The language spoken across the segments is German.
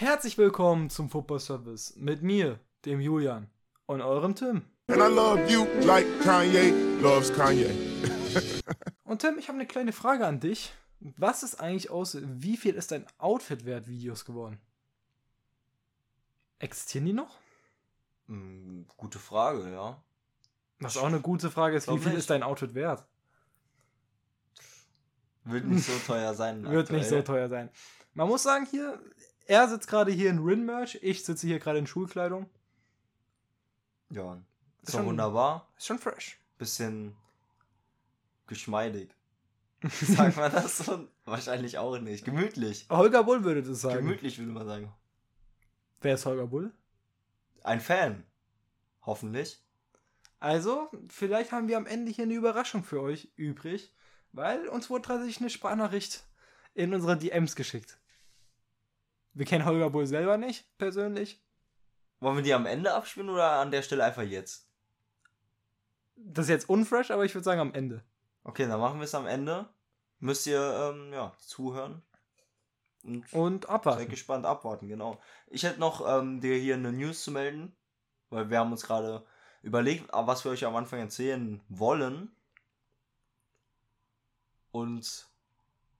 Herzlich willkommen zum Football Service mit mir, dem Julian und eurem Tim. And I love you like Kanye loves Kanye. Und Tim, ich habe eine kleine Frage an dich. Was ist eigentlich aus, wie viel ist dein Outfit wert Videos geworden? Existieren die noch? Hm, gute Frage, ja. Was auch eine gute Frage ist, wie viel nicht. ist dein Outfit wert? Wird nicht so teuer sein. Wird nicht so teuer sein. Man muss sagen, hier, er sitzt gerade hier in Rin-Merch, ich sitze hier gerade in Schulkleidung. Ja. Ist schon- wunderbar. Ist schon fresh. Bisschen geschmeidig. Sagt man das so? Wahrscheinlich auch nicht. Gemütlich. Holger Bull würde das sagen. Gemütlich würde man sagen. Wer ist Holger Bull? Ein Fan. Hoffentlich. Also, vielleicht haben wir am Ende hier eine Überraschung für euch übrig, weil uns wurde tatsächlich eine Sprachnachricht in unsere DMs geschickt. Wir kennen Holger Bull selber nicht, persönlich. Wollen wir die am Ende abspielen oder an der Stelle einfach jetzt? Das ist jetzt unfresh, aber ich würde sagen am Ende. Okay, dann machen wir es am Ende. Müsst ihr ähm, ja, zuhören. Und Und Seid abwarten. gespannt, abwarten, genau. Ich hätte noch ähm, dir hier eine News zu melden, weil wir haben uns gerade überlegt, ah, was wir euch am Anfang erzählen wollen. Und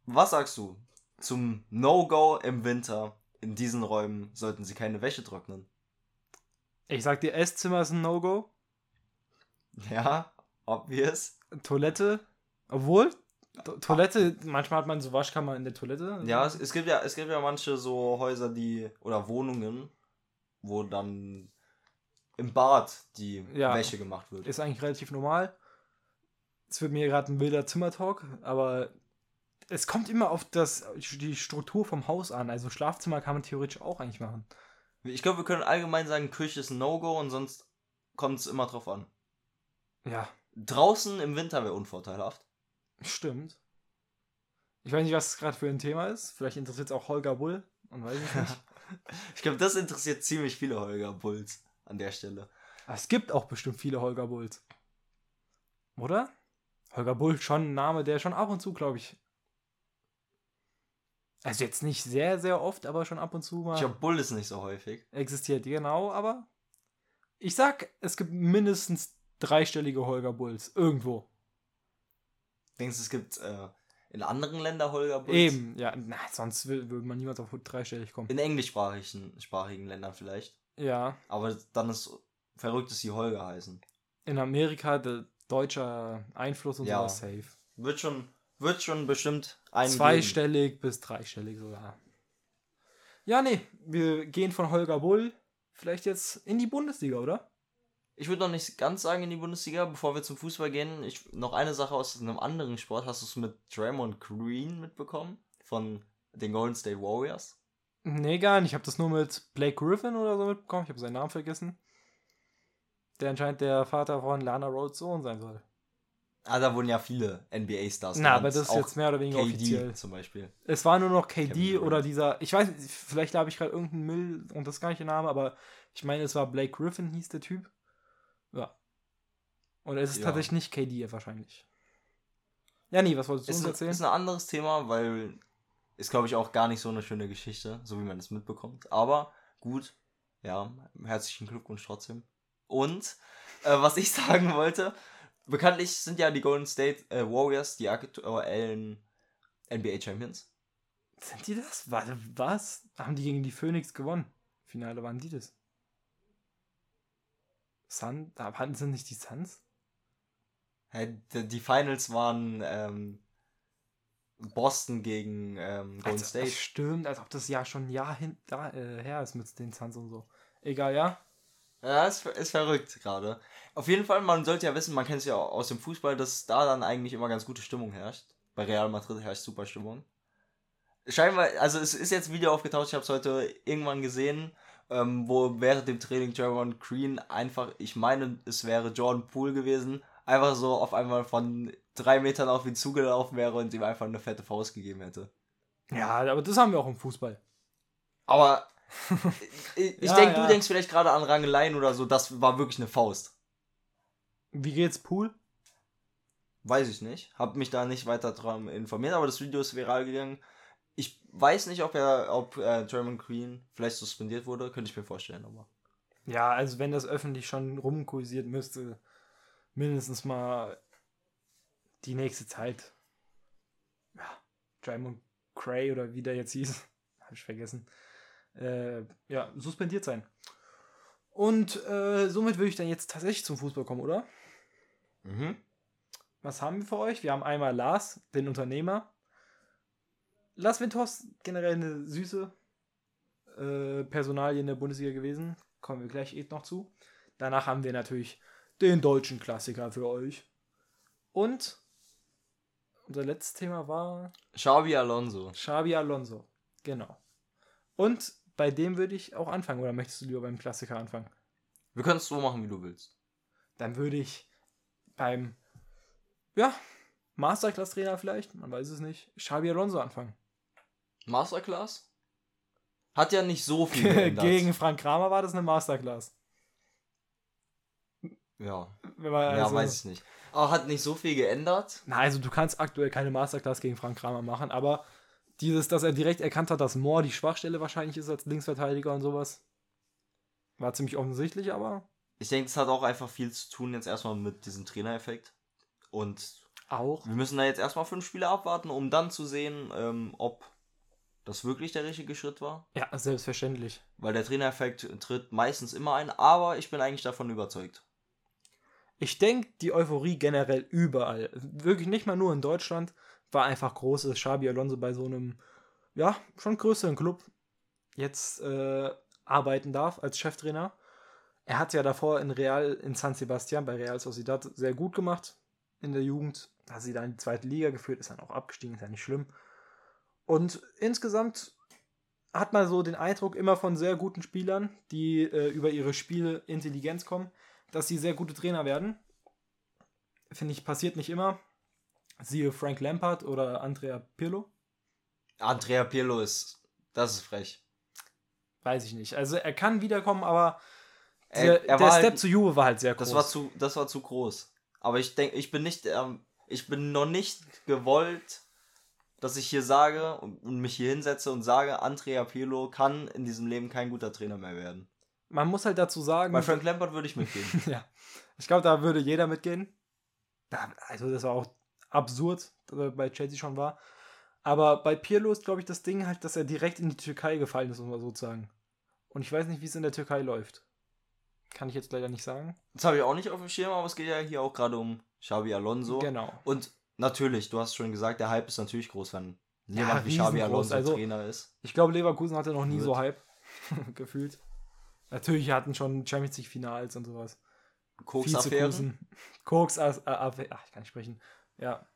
was sagst du zum No-Go im Winter? In diesen Räumen sollten sie keine Wäsche trocknen. Ich sag dir, Esszimmer ist ein No-Go. Ja, obvious. Toilette, obwohl, To Toilette, manchmal hat man so Waschkammer in der Toilette. Ja, es, es gibt ja, es gibt ja manche so Häuser, die oder Wohnungen, wo dann im Bad die Ja. Wäsche gemacht wird. Ist eigentlich relativ normal. Es wird mir gerade ein wilder Zimmertalk, aber es kommt immer auf das, die Struktur vom Haus an. Also Schlafzimmer kann man theoretisch auch eigentlich machen. Ich glaube, wir können allgemein sagen, Küche ist ein No-Go und sonst kommt es immer drauf an. Ja, Draußen im Winter wäre unvorteilhaft. stimmt. Ich weiß nicht, was gerade für ein Thema ist. Vielleicht interessiert es auch Holger Bull. Man weiß es nicht. Ich glaube, das interessiert ziemlich viele Holger Bulls an der Stelle. Aber es gibt auch bestimmt viele Holger Bulls. Oder? Holger Bull, schon ein Name, der schon ab und zu, glaube ich. Also jetzt nicht sehr, sehr oft, aber schon ab und zu mal Ich glaube, Bull ist nicht so häufig. existiert. Genau, aber ich sag, es gibt mindestens dreistellige Holger Bulls. Irgendwo. Denkst du, es gibt äh, in anderen Ländern Holger Bulls? Eben, ja. Na, sonst würde man niemals auf dreistellig kommen. In englischsprachigen sprachigen Ländern vielleicht. Ja. Aber dann ist verrückt, dass sie Holger heißen. In Amerika der deutscher Einfluss und Ja. sowas safe. Wird schon, wird schon bestimmt ein. Zweistellig bis dreistellig sogar. Ja, nee, wir gehen von Holger Bull vielleicht jetzt in die Bundesliga, oder? Ich würde noch nicht ganz sagen in die Bundesliga, bevor wir zum Fußball gehen. Ich, noch eine Sache aus einem anderen Sport. Hast du es mit Draymond Green mitbekommen? Von den Golden State Warriors? Nee, gar nicht. Ich habe das nur mit Blake Griffin oder so mitbekommen. Ich habe seinen Namen vergessen. Der anscheinend der Vater von Lana Rhodes Sohn sein soll. Ah, da wurden ja viele NBA-Stars. Na, aber das ist jetzt mehr oder weniger KD offiziell. zum Beispiel. Es war nur noch KD oder dieser, ich weiß vielleicht habe ich gerade irgendeinen Müll und das ist gar nicht der Name, aber ich meine, es war Blake Griffin, hieß der Typ. Ja. Und es ist Ja. tatsächlich nicht KD wahrscheinlich. Ja, nee, was wolltest du Ist, uns erzählen? ist ein anderes Thema, weil ist, glaube ich, auch gar nicht so eine schöne Geschichte, so wie man es mitbekommt. Aber gut, ja, herzlichen Glückwunsch trotzdem. Und äh, was ich sagen wollte, bekanntlich sind ja die Golden State äh, Warriors die aktuellen NBA Champions. Sind die das? Warte, was? Haben die gegen die Phoenix gewonnen? Finale waren die das? Sun? Hatten sind nicht die Suns? Die Finals waren ähm, Boston gegen ähm, Golden Also, State. Stimmt, als ob das Jahr schon ein Jahr hin, da, äh, her ist mit den Suns und so. Egal, ja? Ja, ist, ist verrückt gerade. Auf jeden Fall, man sollte ja wissen, man kennt es ja aus dem Fußball, dass da dann eigentlich immer ganz gute Stimmung herrscht. Bei Real Madrid herrscht super Stimmung. Scheinbar, also es ist jetzt ein Video aufgetaucht, ich habe es heute irgendwann gesehen, ähm, wo während dem Training Javon Green einfach, ich meine, es wäre Jordan Poole gewesen, einfach so auf einmal von drei Metern auf ihn zugelaufen wäre und ihm einfach eine fette Faust gegeben hätte. Ja, aber das haben wir auch im Fußball. Aber ich, Ja, denke, ja. du denkst vielleicht gerade an Rangeleien oder so, das war wirklich eine Faust. Wie geht's, Pool? Weiß ich nicht. Hab mich da nicht weiter dran informiert, aber das Video ist viral gegangen. Ich weiß nicht, ob er, ob äh, Draymond Green vielleicht suspendiert wurde, könnte ich mir vorstellen, aber. Ja, also wenn das öffentlich schon rumkursiert, müsste mindestens mal die nächste Zeit. Ja, Draymond Cray oder wie der jetzt hieß, habe ich vergessen. Äh, ja, suspendiert sein. Und äh, somit würde ich dann jetzt tatsächlich zum Fußball kommen, oder? Mhm. Was haben wir für euch? Wir haben einmal Lars, den Unternehmer. Lars Windhorst, generell eine süße äh, Personalie in der Bundesliga gewesen. Kommen wir gleich eh noch zu. Danach haben wir natürlich den deutschen Klassiker für euch. Und unser letztes Thema war Xabi Alonso. Xabi Alonso. Genau. Und bei dem würde ich auch anfangen. Oder möchtest du lieber beim Klassiker anfangen? Wir können es so machen, wie du willst. Dann würde ich beim, ja, Masterclass-Trainer vielleicht, man weiß es nicht, Xabi Alonso anfangen. Masterclass? Hat ja nicht so viel geändert. Gegen Frank Kramer war das eine Masterclass. Ja. Man ja, also- weiß ich nicht. Aber hat nicht so viel geändert. Na, also du kannst aktuell keine Masterclass gegen Frank Kramer machen, aber dieses, dass er direkt erkannt hat, dass Moore die Schwachstelle wahrscheinlich ist als Linksverteidiger und sowas, war ziemlich offensichtlich, aber Ich denke, das hat auch einfach viel zu tun jetzt erstmal mit diesem Trainereffekt. Und auch. wir müssen da jetzt erstmal fünf Spiele abwarten, um dann zu sehen, ähm, ob das wirklich der richtige Schritt war. Ja, selbstverständlich. Weil der Trainereffekt tritt meistens immer ein, aber ich bin eigentlich davon überzeugt. Ich denke, die Euphorie generell überall, wirklich nicht mal nur in Deutschland, war einfach groß, dass Xabi Alonso bei so einem, ja, schon größeren Club jetzt äh, arbeiten darf als Cheftrainer. Er hat ja davor in Real, in San Sebastian bei Real Sociedad sehr gut gemacht in der Jugend. Hat sie dann in die zweite Liga geführt, ist dann auch abgestiegen, ist ja nicht schlimm. Und insgesamt hat man so den Eindruck immer von sehr guten Spielern, die äh, über ihre Spielintelligenz kommen, dass sie sehr gute Trainer werden. Finde ich, passiert nicht immer. Siehe Frank Lampard oder Andrea Pirlo. Andrea Pirlo ist, das ist frech. Weiß ich nicht. Also er kann wiederkommen, aber Er- der, er der war Step halt- zu Juve war halt sehr groß. Das war zu, das war zu groß. Aber ich denke, ich bin nicht, ähm, ich bin noch nicht gewollt, dass ich hier sage und, und mich hier hinsetze und sage, Andrea Pirlo kann in diesem Leben kein guter Trainer mehr werden. Man muss halt dazu sagen, Bei Frank Lampard würde ich mitgehen. ja, ich glaube, da würde jeder mitgehen. Da- Also das war auch absurd, dass er bei Chelsea schon war. Aber bei Pirlo ist, glaube ich, das Ding halt, dass er direkt in die Türkei gefallen ist, muss man so sagen. Und ich weiß nicht, wie es in der Türkei läuft. Kann ich jetzt leider nicht sagen. Das habe ich auch nicht auf dem Schirm, aber es geht ja hier auch gerade um Xabi Alonso. Genau. Und natürlich, du hast schon gesagt, der Hype ist natürlich groß, wenn jemand wie. Xabi Alonso Also- Trainer ist. Ich glaube, Leverkusen hatte noch nie Wird. so Hype gefühlt. Natürlich hatten schon Champions League Finals und sowas. Koks-Affären. Vizekusen. Koks, äh, äh, ach, ich kann nicht sprechen. Ja.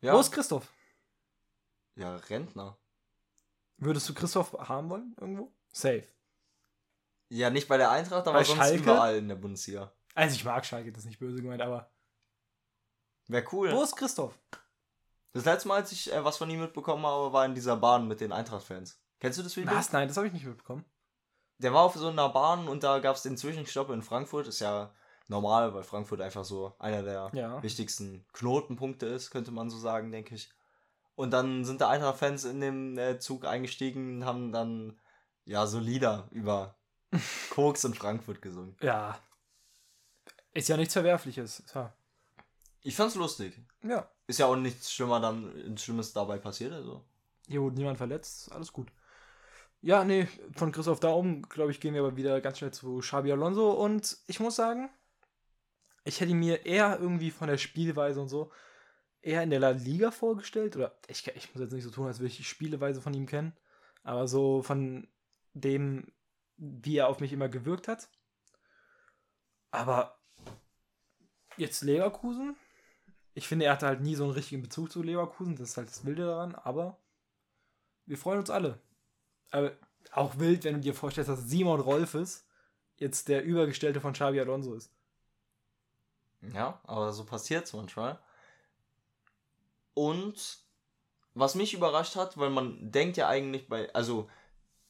Ja. Wo ist Christoph? ja, Rentner. Würdest du Christoph haben wollen irgendwo? Safe. Ja, nicht bei der Eintracht, aber Bei sonst Schalke? überall in der Bundesliga. Also ich mag Schalke, das ist nicht böse gemeint, aber. Wäre cool. Wo ist Christoph? Das letzte Mal, als ich äh, was von ihm mitbekommen habe, war in dieser Bahn mit den Eintracht-Fans. Kennst du das Video? Was? Nein, das habe ich nicht mitbekommen. Der war auf so einer Bahn und da gab es den Zwischenstopp in Frankfurt. Ist ja normal, weil Frankfurt einfach so einer der Ja. wichtigsten Knotenpunkte ist, könnte man so sagen, denke ich. Und dann sind da Eintracht-Fans in den äh, Zug eingestiegen und haben dann ja so Lieder über Koks in Frankfurt gesungen. Ja. Ist ja nichts Verwerfliches. Ja. Ich fand's lustig. ja. Ist ja auch nichts schlimmer dann, Schlimmes dabei passiert, also. Hier wurde niemand verletzt, alles gut. Ja, nee, von Christoph da um, glaube ich, gehen wir aber wieder ganz schnell zu Xabi Alonso. Und ich muss sagen, ich hätte mir eher irgendwie von der Spielweise und so eher in der La Liga vorgestellt. Oder ich, ich muss jetzt nicht so tun, als würde ich die Spielweise von ihm kennen. Aber so von dem, wie er auf mich immer gewirkt hat. Aber jetzt Leverkusen. Ich finde, er hatte halt nie so einen richtigen Bezug zu Leverkusen. Das ist halt das Wilde daran. Aber wir freuen uns alle. Aber auch wild, wenn du dir vorstellst, dass Simon Rolfes jetzt der Übergestellte von Xabi Alonso ist. Ja, aber so passiert's manchmal. Und was mich überrascht hat, weil man denkt ja eigentlich bei, also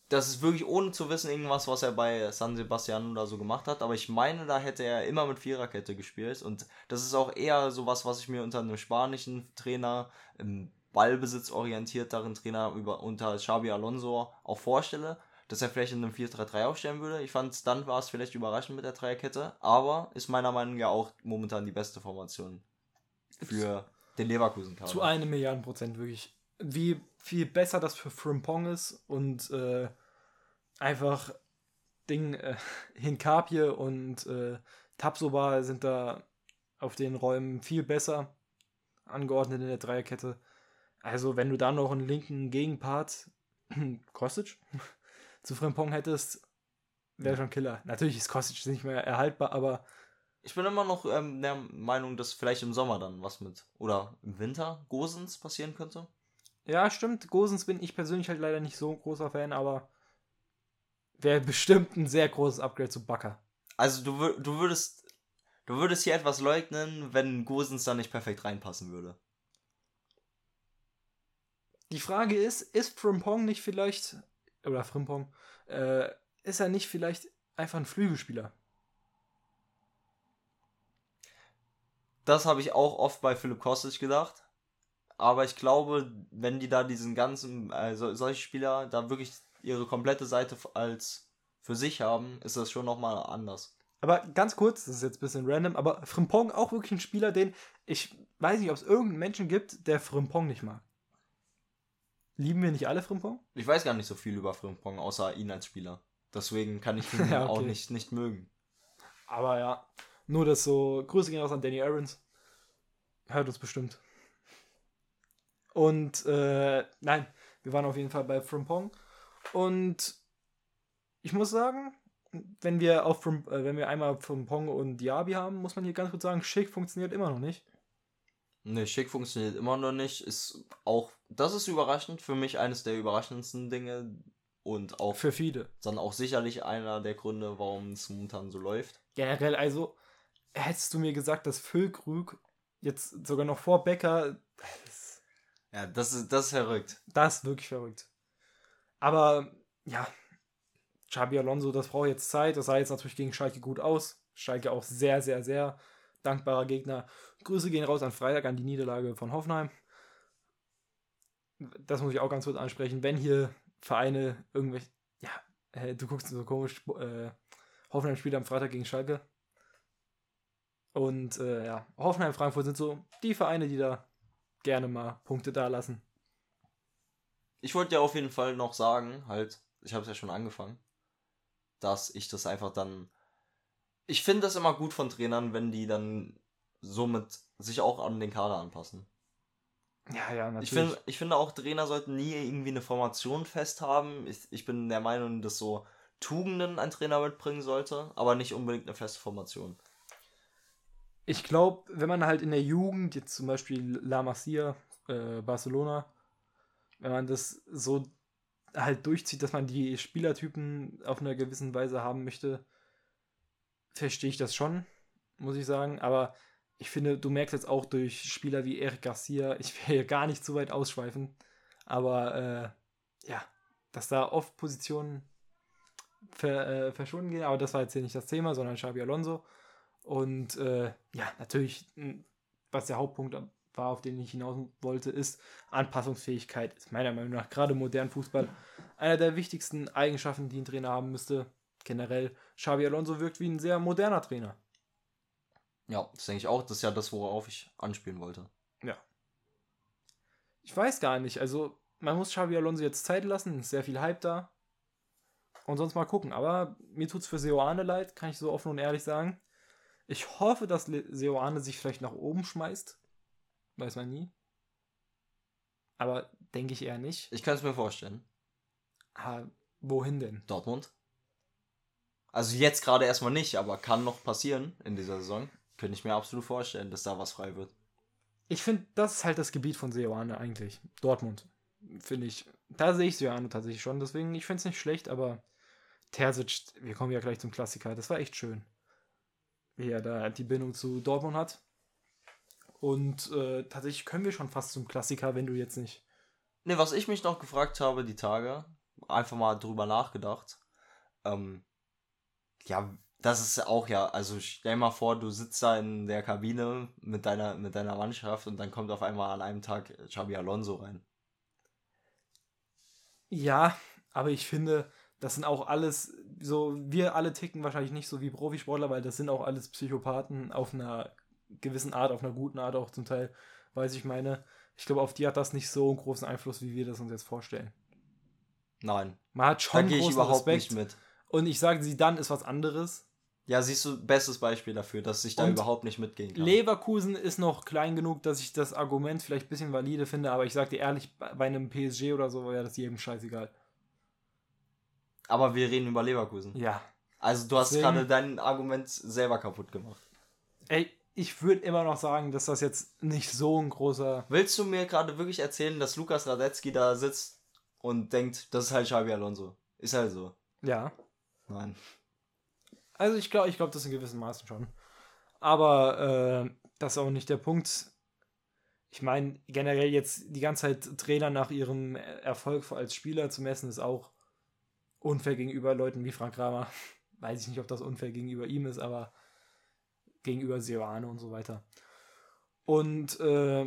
das ist wirklich ohne zu wissen irgendwas, was er bei San Sebastian oder so gemacht hat, aber ich meine, da hätte er immer mit Viererkette gespielt und das ist auch eher sowas, was ich mir unter einem spanischen Trainer ähm, ballbesitzorientierteren Trainer über, unter Xabi Alonso auch vorstelle, dass er vielleicht in einem 4-3-3 aufstellen würde. Ich fand, dann war es vielleicht überraschend mit der Dreierkette, aber ist meiner Meinung nach auch momentan die beste Formation für den Leverkusen-Kader. Zu einem Milliarden Prozent, wirklich. Wie viel besser das für Frimpong ist und äh, einfach Ding, äh, Hinkapie und äh, Tapsoba sind da auf den Räumen viel besser angeordnet in der Dreierkette. Also, wenn du da noch einen linken Gegenpart, Kostic, zu Frimpong hättest, wäre schon Killer. Natürlich ist Kostic nicht mehr erhaltbar, aber Ich bin immer noch ähm, der Meinung, dass vielleicht im Sommer dann was mit, oder im Winter Gosens passieren könnte. ja, stimmt. Gosens bin ich persönlich halt leider nicht so ein großer Fan, aber wäre bestimmt ein sehr großes Upgrade zu Bakker. Also du, du würdest du würdest hier etwas leugnen, wenn Gosens da nicht perfekt reinpassen würde. Die Frage ist, ist Frimpong nicht vielleicht, oder Frimpong, äh, ist er nicht vielleicht einfach ein Flügelspieler? Das habe ich auch oft bei Philipp Kostic gedacht. Aber ich glaube, wenn die da diesen ganzen, also solche Spieler da wirklich ihre komplette Seite als für sich haben, ist das schon nochmal anders. Aber ganz kurz, das ist jetzt ein bisschen random, aber Frimpong auch wirklich ein Spieler, den ich weiß nicht, ob es irgendeinen Menschen gibt, der Frimpong nicht mag. Lieben wir nicht alle Frimpong? Ich weiß gar nicht so viel über Frimpong, außer ihn als Spieler. Deswegen kann ich ihn Ja, auch okay. nicht, nicht mögen. Aber ja, nur das so, Grüße gehen raus an Danny Aarons. Hört uns bestimmt. Und, äh, nein, wir waren auf jeden Fall bei Frimpong. Und ich muss sagen, wenn wir auf äh, wenn wir einmal Frimpong und Diaby haben, muss man hier ganz kurz sagen, Schick funktioniert immer noch nicht. Ne, schick funktioniert immer noch nicht. Ist auch, das ist überraschend. Für mich eines der überraschendsten Dinge. Und auch Für viele. dann auch sicherlich einer der Gründe, warum es momentan so läuft. Generell, also, hättest du mir gesagt, dass Füllkrug jetzt sogar noch vor Becker, das, Ja, das ist, das ist verrückt. das ist wirklich verrückt. Aber, ja, Xabi Alonso, das braucht jetzt Zeit. Das sah jetzt natürlich gegen Schalke gut aus. Schalke auch sehr, sehr, sehr dankbarer Gegner. Grüße gehen raus an Freitag an die Niederlage von Hoffenheim. Das muss ich auch ganz kurz ansprechen. Wenn hier Vereine irgendwelche, ja, du guckst so komisch, äh, Hoffenheim spielt am Freitag gegen Schalke. Und äh, ja, Hoffenheim, Frankfurt sind so die Vereine, die da gerne mal Punkte da lassen. Ich wollte ja auf jeden Fall noch sagen, halt, ich habe es ja schon angefangen, dass ich das einfach dann. Ich finde das immer gut von Trainern, wenn die dann somit sich auch an den Kader anpassen. Ja, ja, natürlich. Ich, find, ich finde auch, Trainer sollten nie irgendwie eine Formation festhaben. Ich, ich bin der Meinung, dass so Tugenden ein Trainer mitbringen sollte, aber nicht unbedingt eine feste Formation. Ich glaube, wenn man halt in der Jugend, jetzt zum Beispiel La Masia, äh, Barcelona, wenn man das so halt durchzieht, dass man die Spielertypen auf einer gewissen Weise haben möchte, verstehe ich das schon, muss ich sagen. Aber ich finde, du merkst jetzt auch durch Spieler wie Eric Garcia, ich will hier gar nicht zu weit ausschweifen, aber äh, ja, dass da oft Positionen ver, äh, verschwunden gehen, aber das war jetzt hier nicht das Thema, sondern Xabi Alonso. Und äh, ja, natürlich, mh, was der Hauptpunkt war, auf den ich hinaus wollte, ist Anpassungsfähigkeit. Ist meiner Meinung nach gerade im modernen Fußball einer der wichtigsten Eigenschaften, die ein Trainer haben müsste. Generell, Xabi Alonso wirkt wie ein sehr moderner Trainer. Ja, das denke ich auch. Das ist ja das, worauf ich anspielen wollte. Ja. Ich weiß gar nicht, also man muss Xabi Alonso jetzt Zeit lassen, ist sehr viel Hype da. Und sonst mal gucken. Aber mir tut's für Seoane leid, kann ich so offen und ehrlich sagen. Ich hoffe, dass Seoane sich vielleicht nach oben schmeißt. Weiß man nie. Aber denke ich eher nicht. Ich kann es mir vorstellen. Ah, wohin denn? Dortmund. Also jetzt gerade erstmal nicht, aber kann noch passieren in dieser Saison. Könnte ich mir absolut vorstellen, dass da was frei wird. Ich finde, das ist halt das Gebiet von Seoane eigentlich. Dortmund. Finde ich. Da sehe ich Seoane tatsächlich schon. Deswegen, ich finde es nicht schlecht, aber Terzic, wir kommen ja gleich zum Klassiker. Das war echt schön. Wie er da die Bindung zu Dortmund hat. Und äh, tatsächlich können wir schon fast zum Klassiker, wenn du jetzt nicht. Ne, was ich mich noch gefragt habe, die Tage, einfach mal drüber nachgedacht. Ähm, ja, Das ist auch ja, also stell mal vor, du sitzt da in der Kabine mit deiner, mit deiner Mannschaft und dann kommt auf einmal an einem Tag Xabi Alonso rein. Ja, aber ich finde, das sind auch alles, so, wir alle ticken wahrscheinlich nicht so wie Profisportler, weil das sind auch alles Psychopathen auf einer gewissen Art, auf einer guten Art auch zum Teil, weiß ich meine. Ich glaube, auf die hat das nicht so einen großen Einfluss, wie wir das uns jetzt vorstellen. Nein. Man hat Da schon ich großen überhaupt Respekt. nicht mit. Und ich sage, sie dann ist was anderes. Ja, siehst du, bestes Beispiel dafür, dass ich da Und überhaupt nicht mitgehen kann. Leverkusen ist noch klein genug, dass ich das Argument vielleicht ein bisschen valide finde, aber ich sag dir ehrlich, bei einem PSG oder so wäre das jedem scheißegal. Aber wir reden über Leverkusen. Ja. Also du hast gerade dein Argument selber kaputt gemacht. Ey, ich würde immer noch sagen, dass das jetzt nicht so ein großer. Willst du mir gerade wirklich erzählen, dass Lukas Radetzky da sitzt und denkt, das ist halt Xabi Alonso? Ist halt so. Ja. Nein. Also ich glaube, ich glaube das in gewissen Maßen schon. Aber äh, das ist auch nicht der Punkt. Ich meine, generell jetzt die ganze Zeit Trainer nach ihrem Erfolg als Spieler zu messen, ist auch unfair gegenüber Leuten wie Frank Kramer. Weiß ich nicht, ob das unfair gegenüber ihm ist, aber gegenüber Seoane und so weiter. Und äh,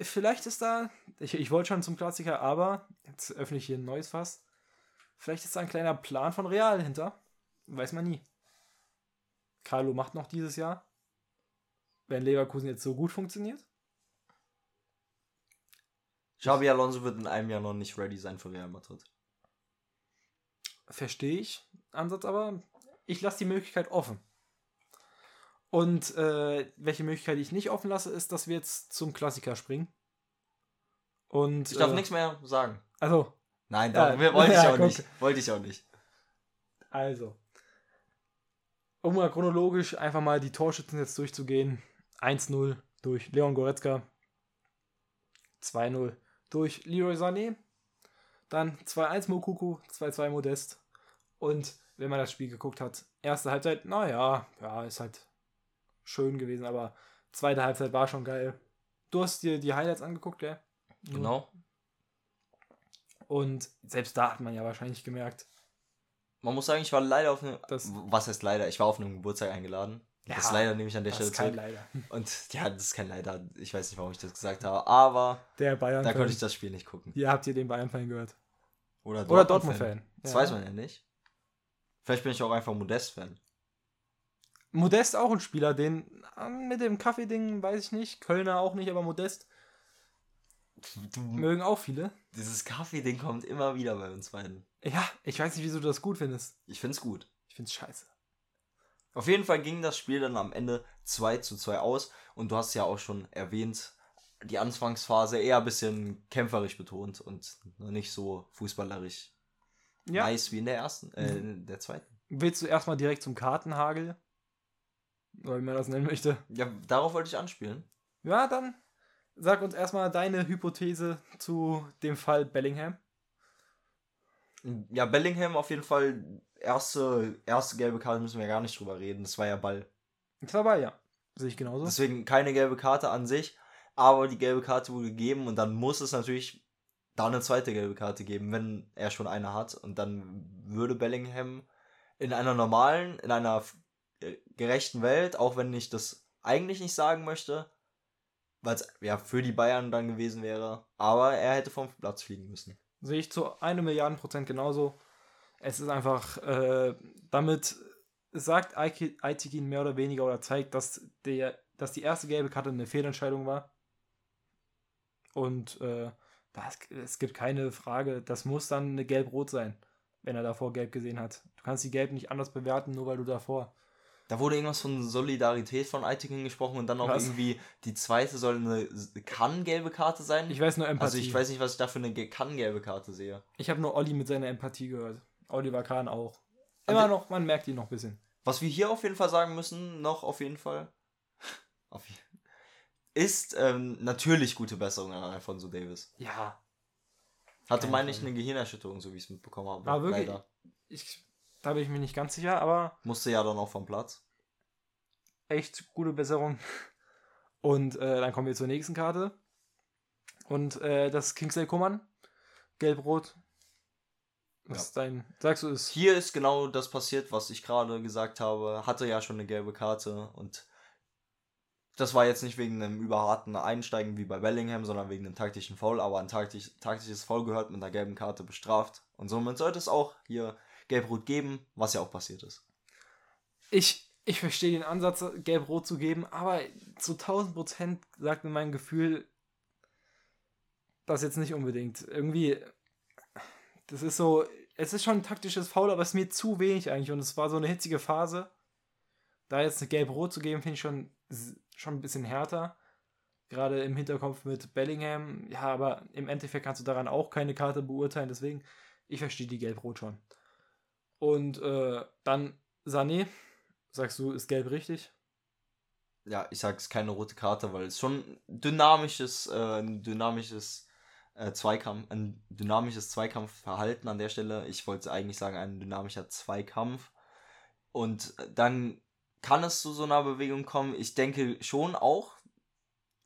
vielleicht ist da, ich, ich wollte schon zum Klassiker, aber jetzt öffne ich hier ein neues Fass. Vielleicht ist da ein kleiner Plan von Real hinter. Weiß man nie. Carlo macht noch dieses Jahr. Wenn Leverkusen jetzt so gut funktioniert. Xabi Alonso wird in einem Jahr noch nicht ready sein für Real Madrid. Verstehe ich. Ansatz aber. Ich lasse die Möglichkeit offen. Und äh, welche Möglichkeit ich nicht offen lasse, ist, dass wir jetzt zum Klassiker springen. Und, Ich darf äh, nichts mehr sagen. Also, Nein, doch, wir- wollte ich ja, auch guck. nicht. Wollte ich auch nicht. Also. Um mal chronologisch einfach mal die Torschützen jetzt durchzugehen. 1-0 durch Leon Goretzka. 2-0 durch Leroy Sané. Dann 2-1 Mokuku, 2-2 Modest. Und wenn man das Spiel geguckt hat, erste Halbzeit, naja, ja, ist halt schön gewesen, aber zweite Halbzeit war schon geil. Du hast dir die Highlights angeguckt, gell? Genau. Und selbst da hat man ja wahrscheinlich gemerkt, Man muss sagen, ich war leider auf einem. Was heißt leider? Ich war auf einem Geburtstag eingeladen. Ja, das leider nehme ich an der das Stelle ist kein zurück. Leider. Und ja, das ist kein Leider. Ich weiß nicht, warum ich das gesagt habe. Aber Der bayern da konnte ich das Spiel nicht gucken. Hier habt ihr den Bayern-Fan gehört. Oder Oder Dortmund-Fan. Dortmund-Fan. Das Ja. weiß man ja nicht. Vielleicht bin ich auch einfach Modest-Fan. Modest auch ein Spieler, den äh, mit dem Kaffee-Ding weiß ich nicht. Kölner auch nicht, aber Modest Du, mögen auch viele. dieses Kaffee-Ding kommt immer wieder bei uns beiden. Ja, ich weiß nicht, wieso du das gut findest. Ich find's gut. Ich find's scheiße. Auf jeden Fall ging das Spiel dann am Ende 2 zu 2 aus. Und du hast ja auch schon erwähnt, die Anfangsphase eher ein bisschen kämpferisch betont und noch nicht so fußballerisch Ja. nice wie in der ersten, äh, in der zweiten. Willst du erstmal direkt zum Kartenhagel? Oder wie man das nennen möchte. Ja, darauf wollte ich anspielen. Ja, dann sag uns erstmal deine Hypothese zu dem Fall Bellingham. Ja, Bellingham auf jeden Fall, erste, erste gelbe Karte müssen wir gar nicht drüber reden. Das war ja Ball. Ist dabei, ja. Sehe ich genauso. Deswegen keine gelbe Karte an sich, aber die gelbe Karte wurde gegeben und dann muss es natürlich da eine zweite gelbe Karte geben, wenn er schon eine hat. Und dann würde Bellingham in einer normalen, in einer äh, gerechten Welt, auch wenn ich das eigentlich nicht sagen möchte, weil es ja für die Bayern dann gewesen wäre, aber er hätte vom Platz fliegen müssen. Sehe ich zu eine Milliarden Prozent genauso. Es ist einfach, äh, damit sagt Aitikin mehr oder weniger oder zeigt, dass, der, dass die erste gelbe Karte eine Fehlentscheidung war. Und äh, das, es gibt keine Frage, das muss dann eine Gelb-Rot sein, wenn er davor Gelb gesehen hat. Du kannst die Gelb nicht anders bewerten, nur weil du davor. Da wurde irgendwas von Solidarität von Eitikin gesprochen und dann auch Was? irgendwie die zweite soll eine kann gelbe Karte sein. Ich weiß nur Empathie. also ich weiß nicht, was ich da für eine ge- kann gelbe Karte sehe. Ich habe nur Olli mit seiner Empathie gehört. Oliver Kahn auch. Immer noch, man merkt ihn noch ein bisschen. Was wir hier auf jeden Fall sagen müssen, noch auf jeden Fall, ist ähm, natürlich gute Besserung an Alfonso Davis. Ja, Hatte, meine ich, eine Gehirnerschütterung, so wie ich es mitbekommen habe. Ah, wirklich? Leider. ich, da bin ich mir nicht ganz sicher, aber Musste ja dann auch vom Platz. echt gute Besserung. Und äh, dann kommen wir zur nächsten Karte. Und äh, das ist Kingsley Coman. Gelb-Rot. Was Ja. ist dein. Sagst du es? Hier ist genau das passiert, was ich gerade gesagt habe. Hatte ja schon eine gelbe Karte und das war jetzt nicht wegen einem überharten Einsteigen wie bei Bellingham, sondern wegen einem taktischen Foul. Aber ein taktisch, taktisches Foul gehört mit einer gelben Karte bestraft. Und somit sollte es auch hier Gelb-Rot geben, was ja auch passiert ist. Ich, ich verstehe den Ansatz, gelb-rot zu geben, aber zu 1000 Prozent sagt mir mein Gefühl, das jetzt nicht unbedingt. Irgendwie, das ist so, es ist schon ein taktisches Foul, aber es ist mir zu wenig eigentlich und es war so eine hitzige Phase. Da jetzt eine gelb-rot zu geben, finde ich schon, schon ein bisschen härter. Gerade im Hinterkopf mit Bellingham. Ja, aber im Endeffekt kannst du daran auch keine Karte beurteilen, deswegen, ich verstehe die gelb-rot schon. Und äh, dann Sané, sagst du, ist gelb richtig? Ja, ich sage es keine rote Karte, weil es schon dynamisches, äh, dynamisches äh, Zweikampf, ein dynamisches Zweikampfverhalten an der Stelle. Ich wollte eigentlich sagen, ein dynamischer Zweikampf. Und dann kann es zu so einer Bewegung kommen. Ich denke schon auch.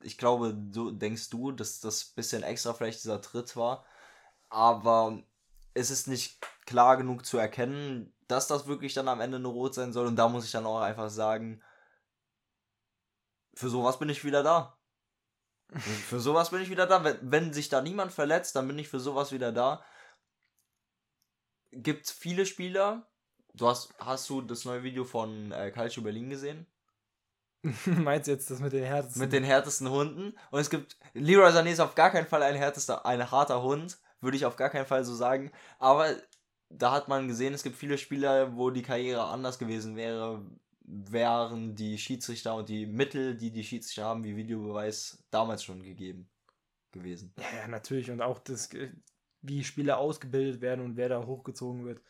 Ich glaube, du denkst du, dass das bisschen extra vielleicht dieser Tritt war. Aber es ist nicht klar genug zu erkennen, dass das wirklich dann am Ende eine Rot sein soll. Und da muss ich dann auch einfach sagen, für sowas bin ich wieder da. für sowas bin ich wieder da. Wenn, wenn sich da niemand verletzt, dann bin ich für sowas wieder da. Gibt viele Spieler. Du hast, hast du das neue Video von äh, Calcio Berlin gesehen? Meinst du jetzt das mit den härtesten? Mit den härtesten Hunden. Und es gibt. Leroy Sané ist auf gar keinen Fall ein härtester, ein harter Hund. Würde ich auf gar keinen Fall so sagen. Aber da hat man gesehen, es gibt viele Spieler, wo die Karriere anders gewesen wäre, wären die Schiedsrichter und die Mittel, die die Schiedsrichter haben, wie Videobeweis, damals schon gegeben gewesen. Ja, natürlich. Und auch das, äh, wie Spieler ausgebildet werden und wer da hochgezogen wird,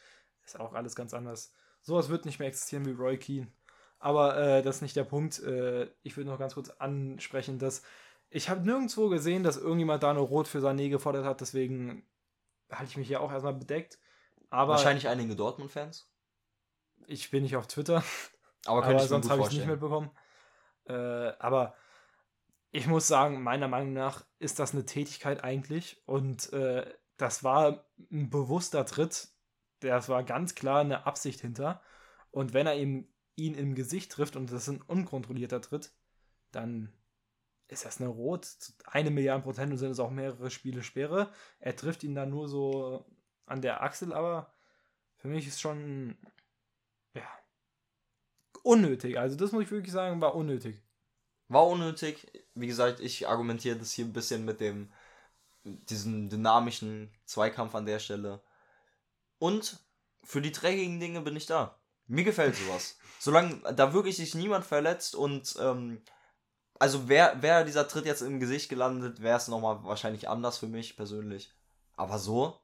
ist auch alles ganz anders. Sowas wird nicht mehr existieren wie Roy Keane. Aber äh, das ist nicht der Punkt. Äh, ich würde noch ganz kurz ansprechen, dass ich habe nirgendwo gesehen, dass irgendjemand da eine Rot für Sané gefordert hat. Deswegen halte ich mich ja auch erstmal bedeckt. Aber Wahrscheinlich einige Dortmund-Fans. ich bin nicht auf Twitter. Aber aber sonst habe ich es nicht mitbekommen. Äh, aber ich muss sagen, meiner Meinung nach ist das eine Tätigkeit eigentlich und äh, das war ein bewusster Tritt. Das war ganz klar eine Absicht hinter. Und wenn er ihm, ihn im Gesicht trifft und das ist ein unkontrollierter Tritt, dann ist das eine Rot. Eine Milliarde Prozent und sind es auch mehrere Spiele Sperre. Er trifft ihn dann nur so an der Achsel, aber für mich ist schon, ja, unnötig. Also das muss ich wirklich sagen, war unnötig. War unnötig. Wie gesagt, ich argumentiere das hier ein bisschen mit dem diesem dynamischen Zweikampf an der Stelle. Und für die dreckigen Dinge bin ich da. Mir gefällt sowas. Solange da wirklich sich niemand verletzt und ähm, also wäre wär dieser Tritt jetzt im Gesicht gelandet, wäre es nochmal wahrscheinlich anders für mich persönlich. Aber so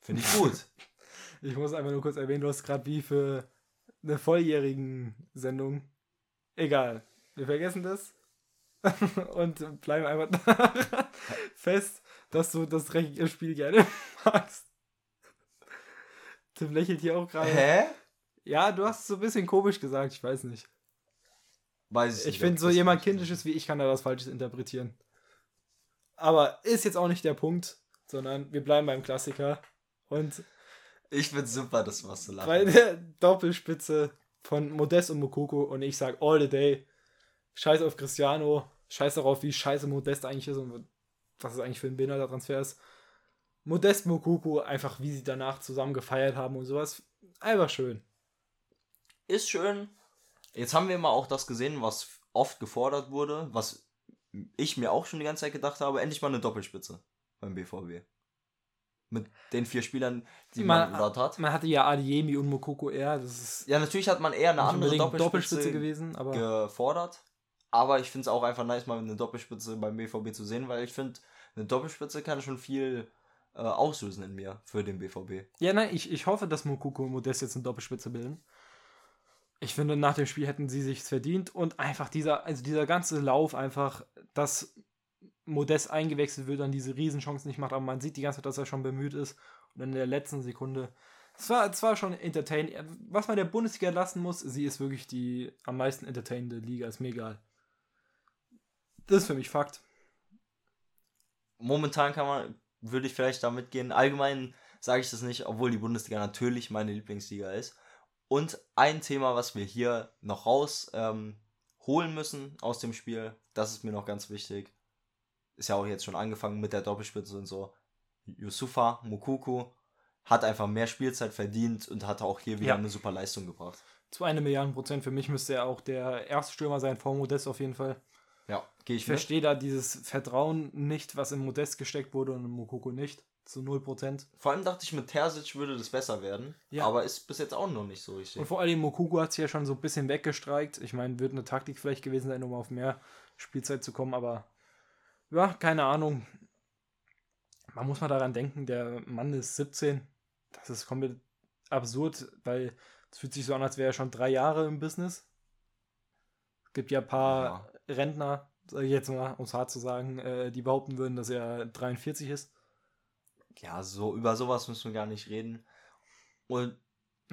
finde ich gut. Ich muss einfach nur kurz erwähnen, du hast gerade wie für eine volljährigen Sendung. Egal. Wir vergessen das. und bleiben einfach fest, dass du das dreckige Spiel gerne magst. Tim lächelt hier auch gerade. Hä? Ja, du hast es so ein bisschen komisch gesagt, ich weiß nicht. Weiß Ich nicht, finde, so jemand Kindisches wie ich kann da was Falsches interpretieren. Aber ist jetzt auch nicht der Punkt, sondern wir bleiben beim Klassiker. Und Ich find's super, das was zu lachen. bei der Doppelspitze von Modest und Mokoko und ich sag all the day, scheiß auf Cristiano, scheiß darauf, wie scheiße Modest eigentlich ist und was es eigentlich für ein behinderter Transfer ist. Modest Mokoko, einfach wie sie danach zusammen gefeiert haben und sowas, einfach schön. ist schön. Jetzt haben wir mal auch das gesehen, was oft gefordert wurde, was ich mir auch schon die ganze Zeit gedacht habe, endlich mal eine Doppelspitze beim BVB. Mit den vier Spielern, die man, dort hat. Man hatte ja Adiemi und Mokoko eher, das ist Ja, natürlich hat man eher eine andere Doppelspitze, Doppelspitze gewesen, aber gefordert. Aber ich finde es auch einfach nice, mal eine Doppelspitze beim BVB zu sehen, weil ich finde, eine Doppelspitze kann schon viel äh, auslösen in mir für den BVB. Ja, nein, ich, ich hoffe, dass Mokoko und Modest jetzt eine Doppelspitze bilden. Ich finde, nach dem Spiel hätten sie sich verdient und einfach dieser, also dieser ganze Lauf einfach, dass Modest eingewechselt wird, dann diese Riesenchancen nicht macht, aber man sieht die ganze Zeit, dass er schon bemüht ist und in der letzten Sekunde. Es war, es war schon entertaining. Was man der Bundesliga lassen muss, sie ist wirklich die am meisten entertainende Liga, ist mir egal. Das ist für mich Fakt. momentan kann man, würde ich vielleicht damit gehen. Allgemein sage ich das nicht, obwohl die Bundesliga natürlich meine Lieblingsliga ist. Und ein Thema, was wir hier noch raus ähm, müssen aus dem Spiel, das ist mir noch ganz wichtig. Ist ja auch jetzt schon angefangen mit der Doppelspitze und so. Yusufa Mukuku hat einfach mehr Spielzeit verdient und hat auch hier wieder Ja. eine super Leistung gebracht. Zu einer Milliarde Prozent. Für mich müsste er auch der erste Stürmer sein, vor Modest auf jeden Fall. Ja, gehe ich Ich verstehe da dieses Vertrauen nicht, was in Modest gesteckt wurde und in Mokoko nicht. Zu 0%. Vor allem dachte ich, mit Terzic würde das besser werden. Ja. Aber ist bis jetzt auch noch nicht so richtig. Und vor allem Mokugo hat sich ja schon so ein bisschen weggestreikt. Ich meine, wird eine Taktik vielleicht gewesen sein, um auf mehr Spielzeit zu kommen, aber ja, keine Ahnung. Man muss mal daran denken, der Mann ist 17. Das ist komplett absurd, weil es fühlt sich so an, als wäre er schon drei Jahre im Business. Es gibt ja ein paar Rentner, sag ich jetzt mal, um es hart zu sagen, äh, die behaupten würden, dass er 43 ist. Ja, so über sowas müssen wir gar nicht reden. Und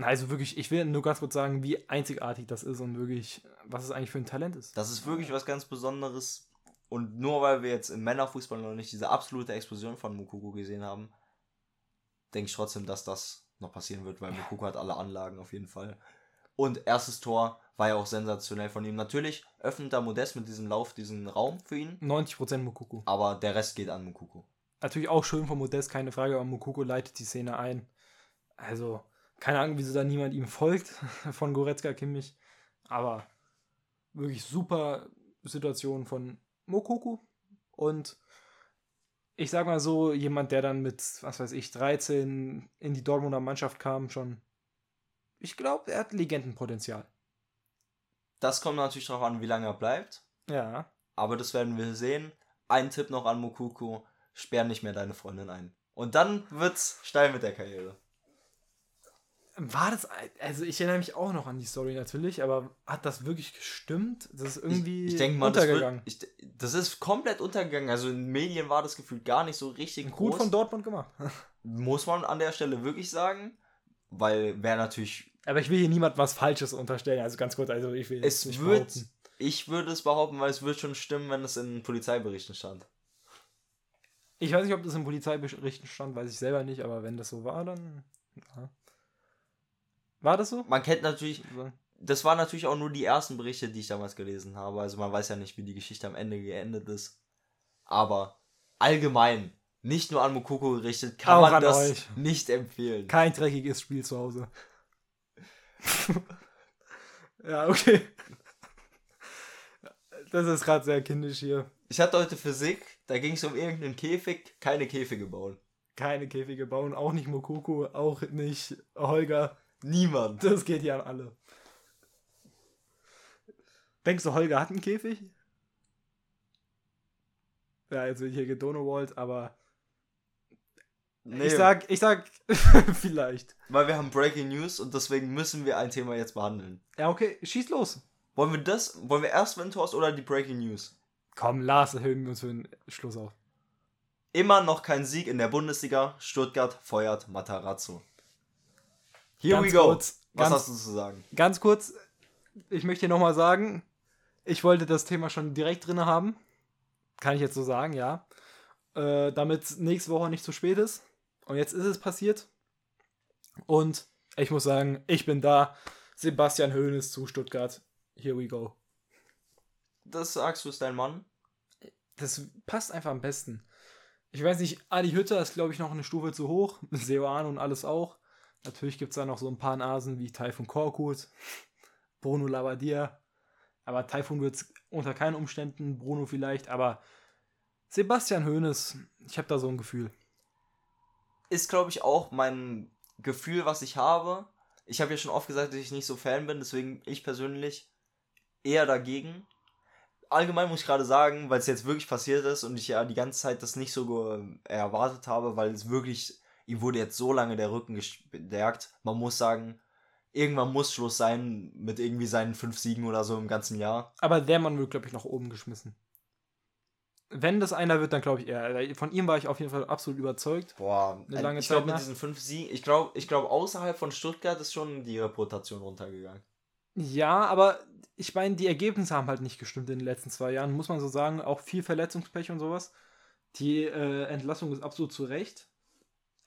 Also wirklich, ich will nur ganz kurz sagen, wie einzigartig das ist und wirklich, was es eigentlich für ein Talent ist. das ist wirklich was ganz Besonderes. Und nur weil wir jetzt im Männerfußball noch nicht diese absolute Explosion von Mukuku gesehen haben, denke ich trotzdem, dass das noch passieren wird, weil Mukuku hat alle Anlagen auf jeden Fall. Und erstes Tor war ja auch sensationell von ihm. Natürlich öffnet da Modest mit diesem Lauf diesen Raum für ihn, 90% Mukoko. aber der Rest geht an Mukuku. Natürlich auch schön von Modest, keine Frage, aber Mukoko leitet die Szene ein. Also, keine Ahnung, wieso da niemand ihm folgt von Goretzka Kimmich. Aber wirklich super Situation von Mokoko. Und ich sag mal so, jemand, der dann mit, was weiß ich, 13 in die Dortmunder Mannschaft kam, schon. Ich glaube, er hat Legendenpotenzial. Das kommt natürlich darauf an, wie lange er bleibt. Ja. Aber das werden wir sehen. Ein Tipp noch an Mukuku: Sperr nicht mehr deine Freundin ein. Und dann wird's steil mit der Karriere. War das, also ich erinnere mich auch noch an die Story natürlich, aber hat das wirklich gestimmt? Das ist irgendwie ich, ich denke mal, das, untergegangen. wird, ich, das ist komplett untergegangen. Also in Medien war das Gefühl gar nicht so richtig Gut groß. von Dortmund gemacht. Muss man an der Stelle wirklich sagen. Weil wäre natürlich. Aber ich will hier niemand was Falsches unterstellen. Also ganz kurz, also ich will Es nicht wird. behaupten. Ich würde es behaupten, weil es wird schon stimmen, wenn es in Polizeiberichten stand. Ich weiß nicht, ob das in Polizeiberichten stand, weiß ich selber nicht, aber wenn das so war, dann. Ja. War das so? Man kennt natürlich. Das waren natürlich auch nur die ersten Berichte, die ich damals gelesen habe. Also man weiß ja nicht, wie die Geschichte am Ende geendet ist. Aber allgemein, nicht nur an Mokoko gerichtet, kann Auch man an das euch. nicht empfehlen. Kein dreckiges Spiel zu Hause. ja, okay. Das ist gerade sehr kindisch hier. Ich hatte heute Physik, da ging es um irgendeinen Käfig, keine Käfige bauen. Keine Käfige bauen, auch nicht Mokoko, auch nicht Holger. Niemand. Das geht ja an alle. Denkst du, Holger hat einen Käfig? Ja, jetzt wird hier gedonowallt, aber Nee, ich sag, ich sag, vielleicht. weil wir haben Breaking News und deswegen müssen wir ein Thema jetzt behandeln. Ja, okay, schieß los. Wollen wir das, wollen wir erst Windhorst oder die Breaking News? Komm, Lars, erhöhen wir uns für den Schluss auf. Immer noch kein Sieg in der Bundesliga. Stuttgart feuert Matarazzo. Here Ganz we go. kurz, Was ganz- hast du zu sagen? Ganz kurz, ich möchte hier nochmal sagen, ich wollte das Thema schon direkt drin haben. Kann ich jetzt so sagen, ja. Äh, damit nächste Woche nicht zu spät ist. Und jetzt ist es passiert. Und ich muss sagen, ich bin da. Sebastian Hoeneß zu Stuttgart. Here we go. Das sagst du, ist dein Mann. Das passt einfach am besten. Ich weiß nicht, Adi Hütter ist, glaube ich, noch eine Stufe zu hoch. Seoan und alles auch. Natürlich gibt es da noch so ein paar Nasen wie Taifun Korkut, Bruno Labbadia. Aber Taifun wird es unter keinen Umständen, Bruno vielleicht. Aber Sebastian Hoeneß, ich habe da so ein Gefühl. Ist, glaube ich, auch mein Gefühl, was ich habe. Ich habe ja schon oft gesagt, dass ich nicht so Fan bin, deswegen ich persönlich eher dagegen. Allgemein muss ich gerade sagen, weil es jetzt wirklich passiert ist und ich ja die ganze Zeit das nicht so erwartet habe, weil es wirklich, ihm wurde jetzt so lange der Rücken gestärkt. Man muss sagen, irgendwann muss Schluss sein mit irgendwie seinen fünf Siegen oder so im ganzen Jahr. Aber der Mann wird, glaube ich, nach oben geschmissen. Wenn das einer wird, dann glaube ich er. Von ihm war ich auf jeden Fall absolut überzeugt. Boah, Eine lange ich Zeit glaube mit diesen fünf Siegen, ich glaube, ich glaube außerhalb von Stuttgart ist schon die Reputation runtergegangen. Ja, aber ich meine, die Ergebnisse haben halt nicht gestimmt in den letzten zwei Jahren, muss man so sagen. Auch viel Verletzungspech und sowas. Die äh, Entlassung ist absolut zu Recht.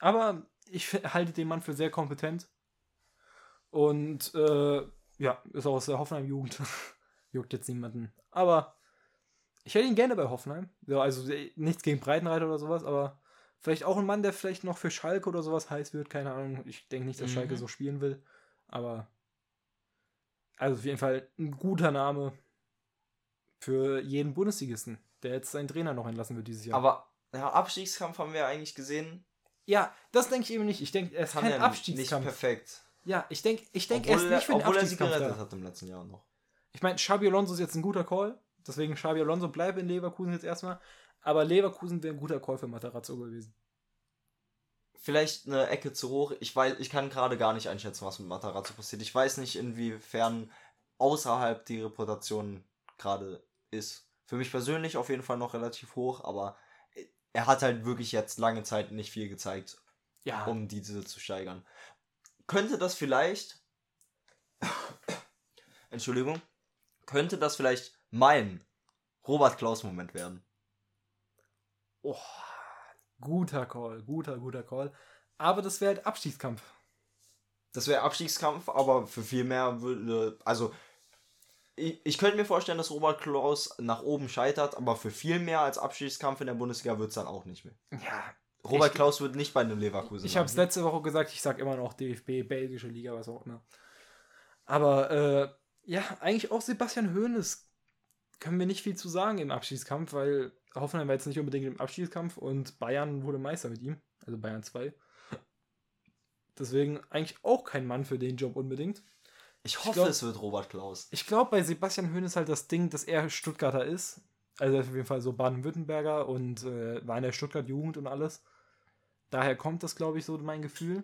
Aber ich halte den Mann für sehr kompetent. Und äh, ja, ist auch aus der Hoffenheim-Jugend. Juckt jetzt niemanden. Aber ich hätte ihn gerne bei Hoffenheim. Ja, also äh, nichts gegen Breitenreiter oder sowas, aber vielleicht auch ein Mann, der vielleicht noch für Schalke oder sowas heiß wird. Keine Ahnung. Ich denke nicht, dass Mhm. Schalke so spielen will. Aber also auf jeden Fall ein guter Name für jeden Bundesligisten, der jetzt seinen Trainer noch entlassen wird dieses Jahr. Aber ja, Abstiegskampf haben wir eigentlich gesehen. Ja, das denke ich eben nicht. Ich denke, er ist Kann kein er Abstiegskampf. Nicht perfekt. Ja, ich denke, ich denke, er obwohl ist nicht für den obwohl er sie Abstiegskampf gerettet da. hat im letzten Jahr noch. Ich meine, Xabi Alonso ist jetzt ein guter Call. Deswegen Xabi Alonso bleibt in Leverkusen jetzt erstmal. Aber Leverkusen wäre ein guter Call für Matarazzo gewesen. Vielleicht eine Ecke zu hoch. Ich weiß, ich kann gerade gar nicht einschätzen, was mit Matarazzo passiert. Ich weiß nicht, inwiefern außerhalb die Reputation gerade ist. Für mich persönlich auf jeden Fall noch relativ hoch, aber er hat halt wirklich jetzt lange Zeit nicht viel gezeigt, Ja, um diese zu steigern. Könnte das vielleicht, Entschuldigung, könnte das vielleicht mein Robert Klaus-Moment werden? oh, guter Call, guter, guter Call. Aber das wäre halt Abstiegskampf. Das wäre Abstiegskampf, aber für viel mehr würde. Also, ich, ich könnte mir vorstellen, dass Robert Klaus nach oben scheitert, aber für viel mehr als Abstiegskampf in der Bundesliga wird es dann auch nicht mehr. Ja, Robert Ich- Klaus wird nicht bei einem Leverkusen. Ich habe es letzte Woche gesagt, ich sage immer noch DFB, belgische Liga, was auch immer. Aber äh, ja, eigentlich auch Sebastian Hoeneß können wir nicht viel zu sagen im Abschiedskampf, weil Hoffenheim war jetzt nicht unbedingt im Abschiedskampf und Bayern wurde Meister mit ihm, also Bayern 2. Deswegen eigentlich auch kein Mann für den Job unbedingt. Ich hoffe, glaub- es wird Robert Klaus. Ich glaube, bei Sebastian Hoeneß halt das Ding, dass er Stuttgarter ist. Also auf jeden Fall so Baden-Württemberger und äh, war in der Stuttgart-Jugend und alles. Daher kommt das, glaube ich, so mein Gefühl.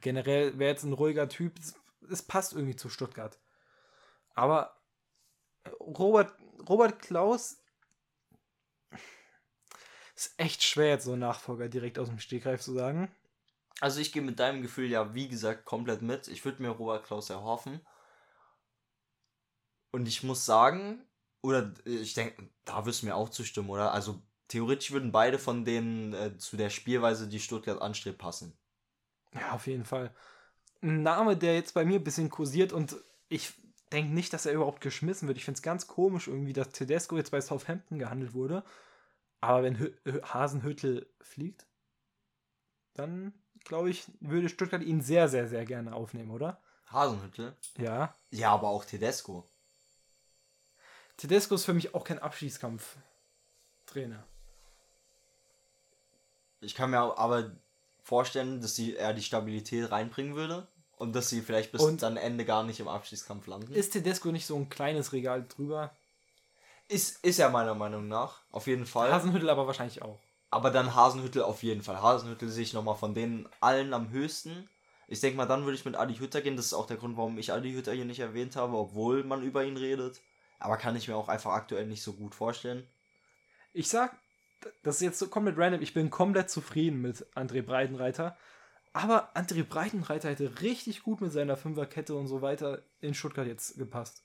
Generell wäre jetzt ein ruhiger Typ. Es, es passt irgendwie zu Stuttgart. Aber äh, Robert, Robert Klaus ist echt schwer, jetzt so einen Nachfolger direkt aus dem Stegreif zu sagen. Also, ich gehe mit deinem Gefühl ja, wie gesagt, komplett mit. Ich würde mir Robert Klaus erhoffen. Und ich muss sagen, oder ich denke, da wirst du mir auch zustimmen, oder? Also, theoretisch würden beide von denen äh, zu der Spielweise, die Stuttgart anstrebt, passen. Ja, auf jeden Fall. Ein Name, der jetzt bei mir ein bisschen kursiert und ich denke nicht, dass er überhaupt geschmissen wird. Ich finde es ganz komisch irgendwie, dass Tedesco jetzt bei Southampton gehandelt wurde. Aber wenn Hü- Hasenhüttel fliegt, dann glaube ich, würde Stuttgart ihn sehr, sehr, sehr gerne aufnehmen, oder? Hasenhüttel? Ja. Ja, aber auch Tedesco. Tedesco ist für mich auch kein Abschießkampf-Trainer. Ich kann mir aber vorstellen, dass sie er die Stabilität reinbringen würde und dass sie vielleicht bis Und- dann Ende gar nicht im Abstiegskampf landen. Ist Tedesco nicht so ein kleines Regal drüber? Ist, ist er meiner Meinung nach, auf jeden Fall. Hasenhüttel aber wahrscheinlich auch. Aber dann Hasenhüttel auf jeden Fall. Hasenhüttel sehe ich nochmal von denen allen am höchsten. Ich denke mal, dann würde ich mit Adi Hütter gehen. Das ist auch der Grund, warum ich Adi Hütter hier nicht erwähnt habe, obwohl man über ihn redet. Aber kann ich mir auch einfach aktuell nicht so gut vorstellen. Ich sag, das ist jetzt so komplett random, ich bin komplett zufrieden mit André Breitenreiter. Aber André Breitenreiter hätte richtig gut mit seiner Fünferkette und so weiter in Stuttgart jetzt gepasst.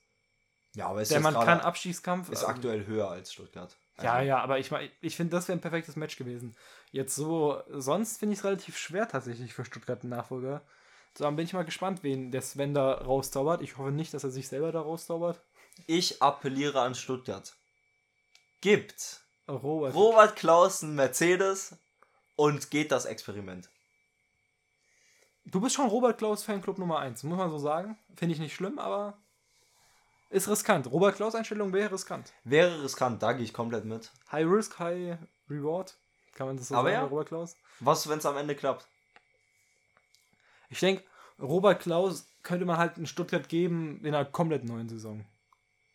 Ja, aber ist Der Mann kann Abstiegskampf. ist ähm, aktuell höher als Stuttgart. Ja, Also, ja, aber ich ich finde, das wäre ein perfektes Match gewesen. Jetzt so, sonst finde ich es relativ schwer tatsächlich für Stuttgart einen Nachfolger. So, dann bin ich mal gespannt, wen der Sven da rauszaubert. Ich hoffe nicht, dass er sich selber da rauszaubert. Ich appelliere an Stuttgart. Gibt Robert. Robert Klausen Mercedes und geht das Experiment. Du bist schon Robert Klaus Fanclub Nummer 1, muss man so sagen. Finde ich nicht schlimm, aber ist riskant. Robert Klaus Einstellung wäre riskant. Wäre riskant, da gehe ich komplett mit. High Risk, High Reward. Kann man das so Aber sagen ja. Robert Klaus? Was, wenn es am Ende klappt? Ich denke, Robert Klaus könnte man halt in Stuttgart geben in einer komplett neuen Saison.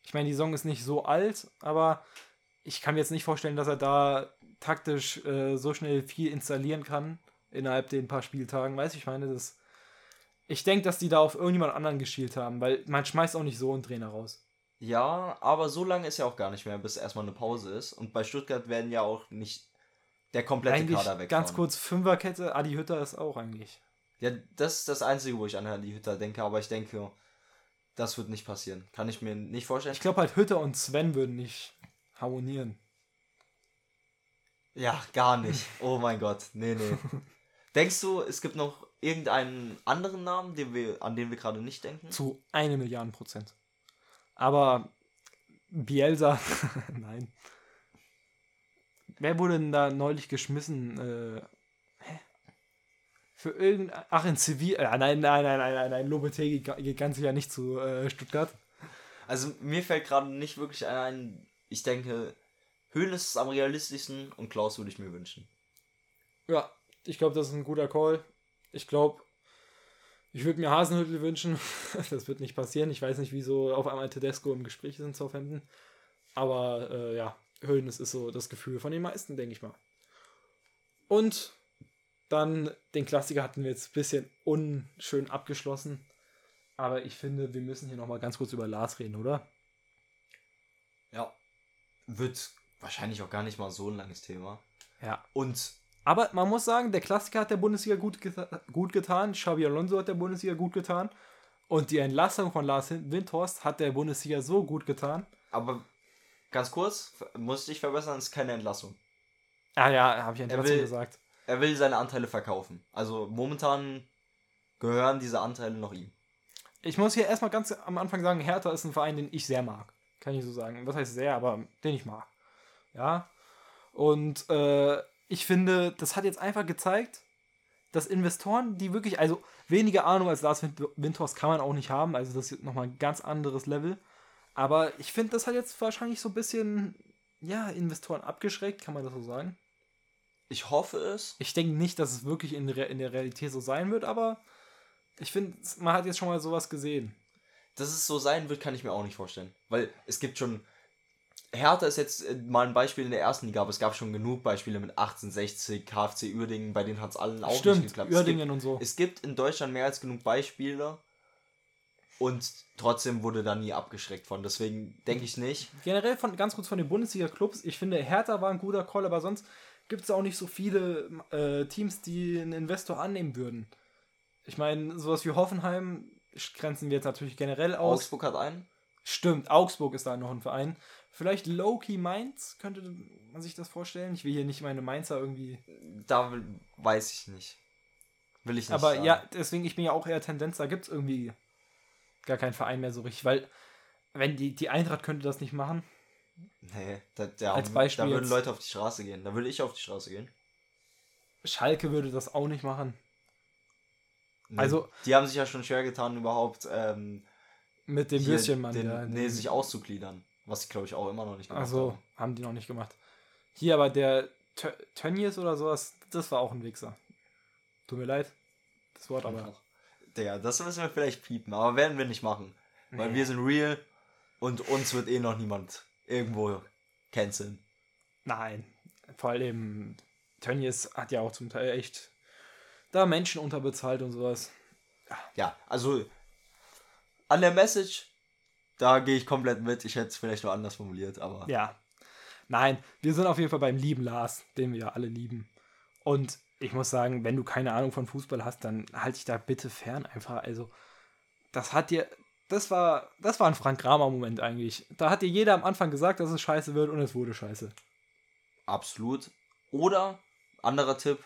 Ich meine, die Saison ist nicht so alt, aber ich kann mir jetzt nicht vorstellen, dass er da taktisch äh, so schnell viel installieren kann innerhalb den paar Spieltagen. Weißt du, ich meine, das. Ich denke, dass die da auf irgendjemand anderen geschielt haben, weil man schmeißt auch nicht so einen Trainer raus. Ja, aber so lange ist ja auch gar nicht mehr, bis erstmal eine Pause ist. Und bei Stuttgart werden ja auch nicht der komplette Eigentlich Kader weg. ganz kurz Fünferkette, Adi Hütter ist auch eigentlich. Ja, das ist das Einzige, wo ich an die Hütter denke, aber ich denke, das wird nicht passieren. Kann ich mir nicht vorstellen. Ich glaube halt Hütter und Sven würden nicht harmonieren. ja, gar nicht. Oh mein Gott. Nee, nee. Denkst du, es gibt noch irgendeinen anderen Namen, den wir, an den wir gerade nicht denken? Zu eine Milliarde Prozent. Aber Bielsa, nein. Wer wurde denn da neulich geschmissen? Äh, hä? Für irgendein. Ach, in Zivil. Äh, nein, nein, nein, nein, nein, nein. Lopetegi geht ganz sicher nicht zu äh, Stuttgart. Also mir fällt gerade nicht wirklich ein. Ich denke, Höhlen ist am realistischsten und Klaus würde ich mir wünschen. Ja, ich glaube, das ist ein guter Call. Ich glaube, ich würde mir Hasenhüttel wünschen. das wird nicht passieren. Ich weiß nicht, wieso auf einmal Tedesco im Gespräch ist in Southampton. Aber äh, ja, Höhnes ist so das Gefühl von den meisten, denke ich mal. Und dann den Klassiker hatten wir jetzt ein bisschen unschön abgeschlossen. Aber ich finde, wir müssen hier nochmal ganz kurz über Lars reden, oder? Ja. Wird wahrscheinlich auch gar nicht mal so ein langes Thema. Ja. Und Aber man muss sagen, der Klassiker hat der Bundesliga gut, geta gut getan. Xabi Alonso hat der Bundesliga gut getan. Und die Entlassung von Lars Windhorst hat der Bundesliga so gut getan. aber ganz kurz, muss ich verbessern, ist keine Entlassung. Ah ja, habe ich ja Er will- gesagt. Er will seine Anteile verkaufen. Also momentan gehören diese Anteile noch ihm. Ich muss hier erstmal ganz am Anfang sagen, Hertha ist ein Verein, den ich sehr mag. Kann ich so sagen. Was heißt sehr, aber den ich mag. Ja. Und äh, ich finde, das hat jetzt einfach gezeigt, dass Investoren, die wirklich, also weniger Ahnung als Lars Wind- Windhorst kann man auch nicht haben, also das ist nochmal ein ganz anderes Level. Aber ich finde, das hat jetzt wahrscheinlich so ein bisschen, ja, Investoren abgeschreckt, kann man das so sagen. Ich hoffe es. Ich denke nicht, dass es wirklich in, der- in der Realität so sein wird, aber ich finde, man hat jetzt schon mal sowas gesehen. Dass es so sein wird, kann ich mir auch nicht vorstellen. Weil es gibt schon. Hertha ist jetzt äh, mal ein Beispiel in der ersten Liga, aber es gab schon genug Beispiele mit 1860, KfC Uerdingen, bei denen hat es allen auch nicht Stimmt, geklappt. Uerdingen es und so. gibt, es gibt in Deutschland mehr als genug Beispiele und trotzdem wurde da nie abgeschreckt von. Deswegen denke ich nicht. Generell von ganz kurz von den Bundesliga-Clubs. Ich finde, Hertha war ein guter Call, aber sonst gibt es auch nicht so viele äh, Teams, die einen Investor annehmen würden. Ich meine, sowas wie Hoffenheim grenzen wir jetzt natürlich generell aus. Augsburg hat einen. Stimmt, Augsburg ist da noch ein Verein. Vielleicht Loki Mainz, könnte man sich das vorstellen? Ich will hier nicht meine Mainzer irgendwie. Da will- weiß ich nicht. Will ich nicht. Aber sagen. ja, deswegen, ich bin ja auch eher Tendenz, da gibt es irgendwie gar keinen Verein mehr so richtig, weil wenn die, die Eintracht könnte das nicht machen. Nee, da, da, Als Beispiel da würden jetzt- Leute auf die Straße gehen. Da würde ich auf die Straße gehen. Schalke würde das auch nicht machen. Nee, Also- Die haben sich ja schon schwer getan, überhaupt ähm, Mit dem Würstchenmann, den, ja. nee, sich auszugliedern. Was sie, glaube ich, auch immer noch nicht gemacht Also, haben. haben die noch nicht gemacht. Hier aber der Tö- Tönnies oder sowas, das war auch ein Wichser. Tut mir leid. Das Wort aber. Digga, das müssen wir vielleicht piepen, aber werden wir nicht machen. Weil Nee. wir sind real und uns wird eh noch niemand irgendwo canceln. Nein. Vor allem, Tönnies hat ja auch zum Teil echt da Menschen unterbezahlt und sowas. Ja, also an der Message, da gehe ich komplett mit. Ich hätte es vielleicht nur anders formuliert, aber Ja. Nein, wir sind auf jeden Fall beim lieben Lars, den wir ja alle lieben. Und ich muss sagen, wenn du keine Ahnung von Fußball hast, dann halt dich da bitte fern einfach. Also, das hat dir. Das war, das war ein Frank Kramer-Moment eigentlich. Da hat dir jeder am Anfang gesagt, dass es scheiße wird und es wurde scheiße. absolut. Oder, anderer Tipp,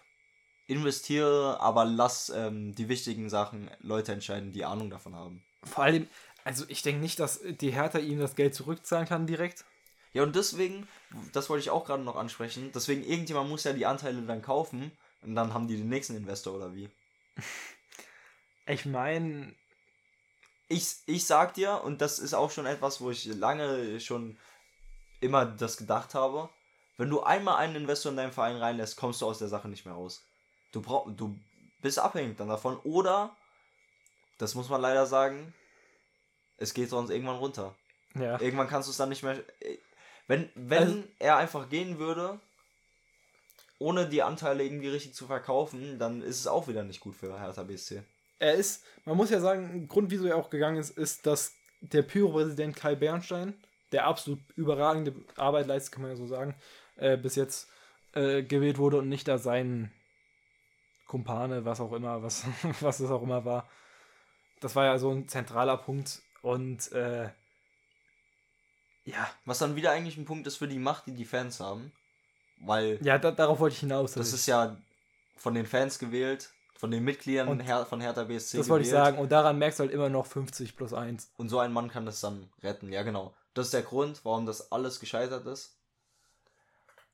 investiere, aber lass ähm, die wichtigen Sachen Leute entscheiden, die Ahnung davon haben. Vor allem, also ich denke nicht, dass die Hertha ihm das Geld zurückzahlen kann direkt. Ja, und deswegen, das wollte ich auch gerade noch ansprechen, deswegen irgendjemand muss ja die Anteile dann kaufen und dann haben die den nächsten Investor oder wie. Ich meine, Ich, ich sag dir, und das ist auch schon etwas, wo ich lange schon immer das gedacht habe, wenn du einmal einen Investor in deinen Verein reinlässt, kommst du aus der Sache nicht mehr raus. Du, brauch, du bist abhängig dann davon. Oder, das muss man leider sagen, es geht sonst irgendwann runter. ja. Irgendwann kannst du es dann nicht mehr. Wenn, wenn Also- er einfach gehen würde, ohne die Anteile irgendwie richtig zu verkaufen, dann ist es auch wieder nicht gut für Hertha BSC. Er ist, man muss ja sagen, ein Grund, wieso er auch gegangen ist, ist, dass der Pyro-Präsident Kai Bernstein, der absolut überragende Arbeit leistet, kann man ja so sagen, äh, bis jetzt äh, gewählt wurde und nicht da sein Kumpane, was auch immer, was, was es auch immer war. Das war ja so ein zentraler Punkt und äh, ja, Was dann wieder eigentlich ein Punkt ist für die Macht, die die Fans haben. Weil ja, da, darauf wollte ich hinaus. das dass ist ja von den Fans gewählt, von den Mitgliedern Und Her von Hertha BSC Das wollte ich gewählt. sagen. Und daran merkst du halt immer noch 50 plus 1. Und so ein Mann kann das dann retten. Ja, genau. Das ist der Grund, warum das alles gescheitert ist.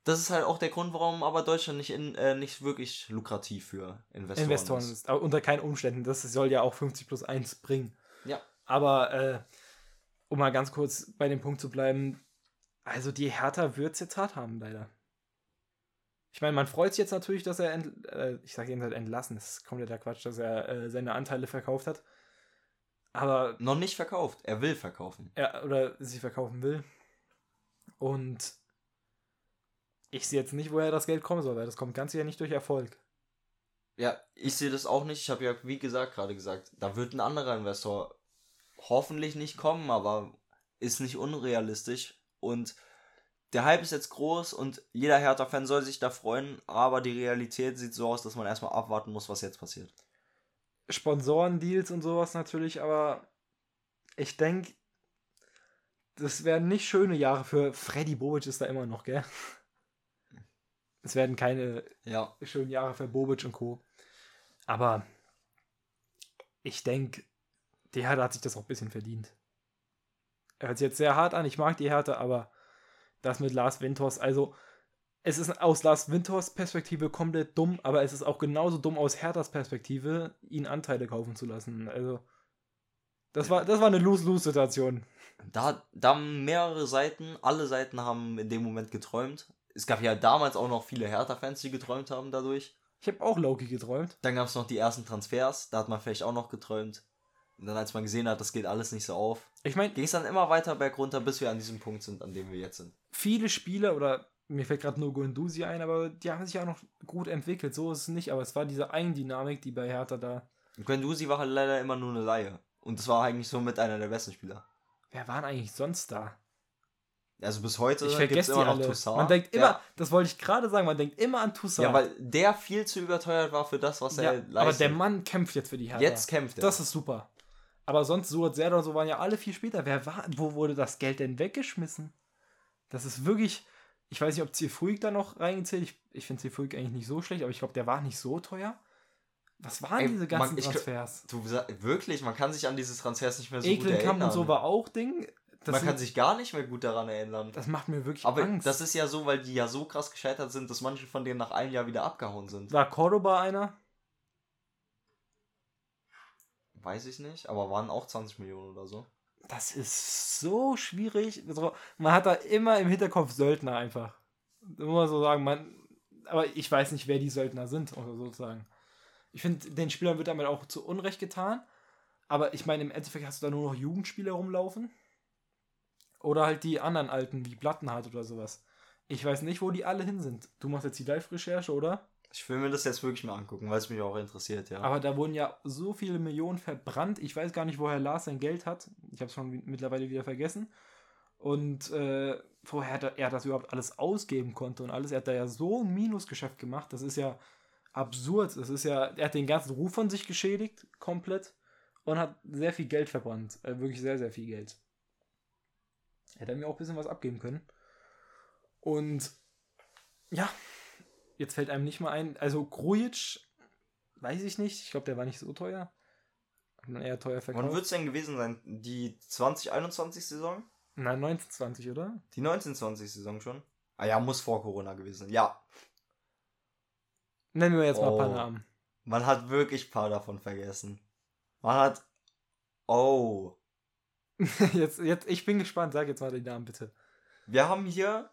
Das ist halt auch der Grund, warum aber Deutschland nicht, in, äh, nicht wirklich lukrativ für Investoren, Investoren ist. ist. Aber unter keinen Umständen. Das soll ja auch 50 plus 1 bringen. Ja. Aber äh, um mal ganz kurz bei dem Punkt zu bleiben, also die Hertha wird es jetzt hart haben, leider. Ich meine, man freut sich jetzt natürlich, dass er, äh, ich sage jetzt halt entlassen, das ist kompletter Quatsch, dass er äh, seine Anteile verkauft hat. Aber Noch nicht verkauft. Er will verkaufen. er oder sie verkaufen will. Und ich sehe jetzt nicht, woher das Geld kommen soll, weil das kommt ganz sicher nicht durch Erfolg. Ja, ich sehe das auch nicht. Ich habe ja, wie gesagt, gerade gesagt, da wird ein anderer Investor hoffentlich nicht kommen, aber ist nicht unrealistisch. Und der Hype ist jetzt groß und jeder Hertha-Fan soll sich da freuen, aber die Realität sieht so aus, dass man erstmal abwarten muss, was jetzt passiert. Sponsorendeals und sowas natürlich, aber ich denke, das werden nicht schöne Jahre für Freddy Bobic ist da immer noch, gell? Es werden keine Ja, schönen Jahre für Bobic und Co. Aber ich denke, die Hertha hat sich das auch ein bisschen verdient. Er hört sich jetzt sehr hart an, ich mag die Hertha, aber das mit Lars Winters, also es ist aus Lars Winters Perspektive komplett dumm, aber es ist auch genauso dumm aus Herthas Perspektive, ihn Anteile kaufen zu lassen. Also das war, das war eine Lose-Lose-Situation. da, da haben mehrere Seiten, alle Seiten haben in dem Moment geträumt. Es gab ja damals auch noch viele Hertha-Fans, die geträumt haben dadurch. Ich habe auch Loki geträumt. Dann gab es noch die ersten Transfers, da hat man vielleicht auch noch geträumt. Und dann, als man gesehen hat, das geht alles nicht so auf, Ich meine, ging es dann immer weiter bergunter, bis wir an diesem Punkt sind, an dem wir jetzt sind. viele Spieler oder mir fällt gerade nur Guendouzi ein, aber die haben sich auch noch gut entwickelt. So ist es nicht, aber es war diese Eigendynamik, die bei Hertha da. Und Guendouzi war halt leider immer nur eine Laie. Und das war eigentlich so mit einer der besten Spieler. Wer waren eigentlich sonst da? Also bis heute Ich vergesse immer noch. Toussaint. Man denkt immer, Ja, das wollte ich gerade sagen, man denkt immer an Toussaint. ja, weil der viel zu überteuert war für das, was Ja, er leistet. aber der Mann kämpft jetzt für die Hertha. Jetzt kämpft er. Das ist super. Aber sonst, Suat Serdar und so waren ja alle viel später. Wer war, wo wurde das Geld denn weggeschmissen? Das ist wirklich, ich weiß nicht, ob Zifuig da noch reingezählt. Ich, ich finde Zifuig eigentlich nicht so schlecht, aber ich glaube, der war nicht so teuer. Was waren Ey, diese ganzen man- Transfers? Du wirklich, man kann sich an diese Transfers nicht mehr so gut Ekelkamp erinnern. und so war auch Ding. Das, man sind, kann sich gar nicht mehr gut daran erinnern. das macht mir wirklich Aber Angst. das ist ja so, weil die ja so krass gescheitert sind, dass manche von denen nach einem Jahr wieder abgehauen sind. war Cordoba einer? Weiß ich nicht, aber waren auch 20 Millionen oder so. Das ist so schwierig. Man hat da immer im Hinterkopf Söldner einfach. Immer so sagen, man. Aber ich weiß nicht, wer die Söldner sind, oder sozusagen. Ich finde, den Spielern wird damit auch zu Unrecht getan. Aber ich meine, im Endeffekt hast du da nur noch Jugendspieler rumlaufen. Oder halt die anderen Alten, wie Plattenhardt oder sowas. Ich weiß nicht, wo die alle hin sind. Du machst jetzt die Live-Recherche, oder? Ich will mir das jetzt wirklich mal angucken, weil es mich auch interessiert, ja. Aber da wurden ja so viele Millionen verbrannt. Ich weiß gar nicht, woher Lars sein Geld hat. Ich habe es schon mittlerweile wieder vergessen. Und äh, vorher hat er, das überhaupt alles ausgeben konnte und alles. Er hat da ja so ein Minusgeschäft gemacht. Das ist ja absurd. Das ist ja, er hat den ganzen Ruf von sich geschädigt, komplett. Und hat sehr viel Geld verbrannt. Äh, wirklich sehr, sehr viel Geld. Hätte er mir auch ein bisschen was abgeben können. Und ja, jetzt fällt einem nicht mal ein. Also Grujic, weiß ich nicht. Ich glaube, der war nicht so teuer. Hat man eher teuer verkauft. Wann wird es denn gewesen sein? Die 2021-Saison? Nein, 1920, oder? Die 1920-Saison schon? Ah ja, muss vor Corona gewesen sein. Ja, Nennen wir jetzt mal ein paar Oh. Namen. man hat wirklich ein paar davon vergessen. Man hat. Oh. jetzt, jetzt, ich bin gespannt. Sag jetzt mal die Namen bitte. Wir haben hier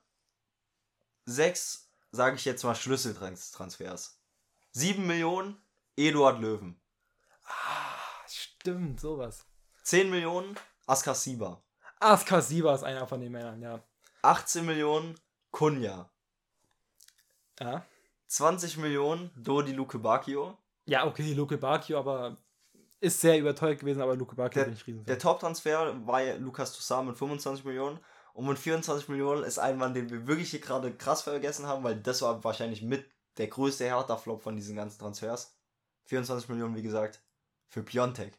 sechs, sage ich jetzt mal, Schlüsseltransfers. Sieben Millionen, Eduard Löwen. Ah, stimmt, sowas. 10 Millionen, Askar Siba. Askar Siba ist einer von den Männern, ja. 18 Millionen, Kunja. Ja, 20 Millionen, Dodi Luke Bacchio. ja okay, Luke Bacchio, aber ist sehr überteuert gewesen, aber Luke Bacchio Der, bin ich riesen der Top-Transfer war ja Lukas Toussaint mit 25 Millionen. Und mit 24 Millionen ist ein Mann, den wir wirklich hier gerade krass vergessen haben, weil das war wahrscheinlich mit der größte Hertha-Flop von diesen ganzen Transfers. 24 Millionen, wie gesagt, für Piontek.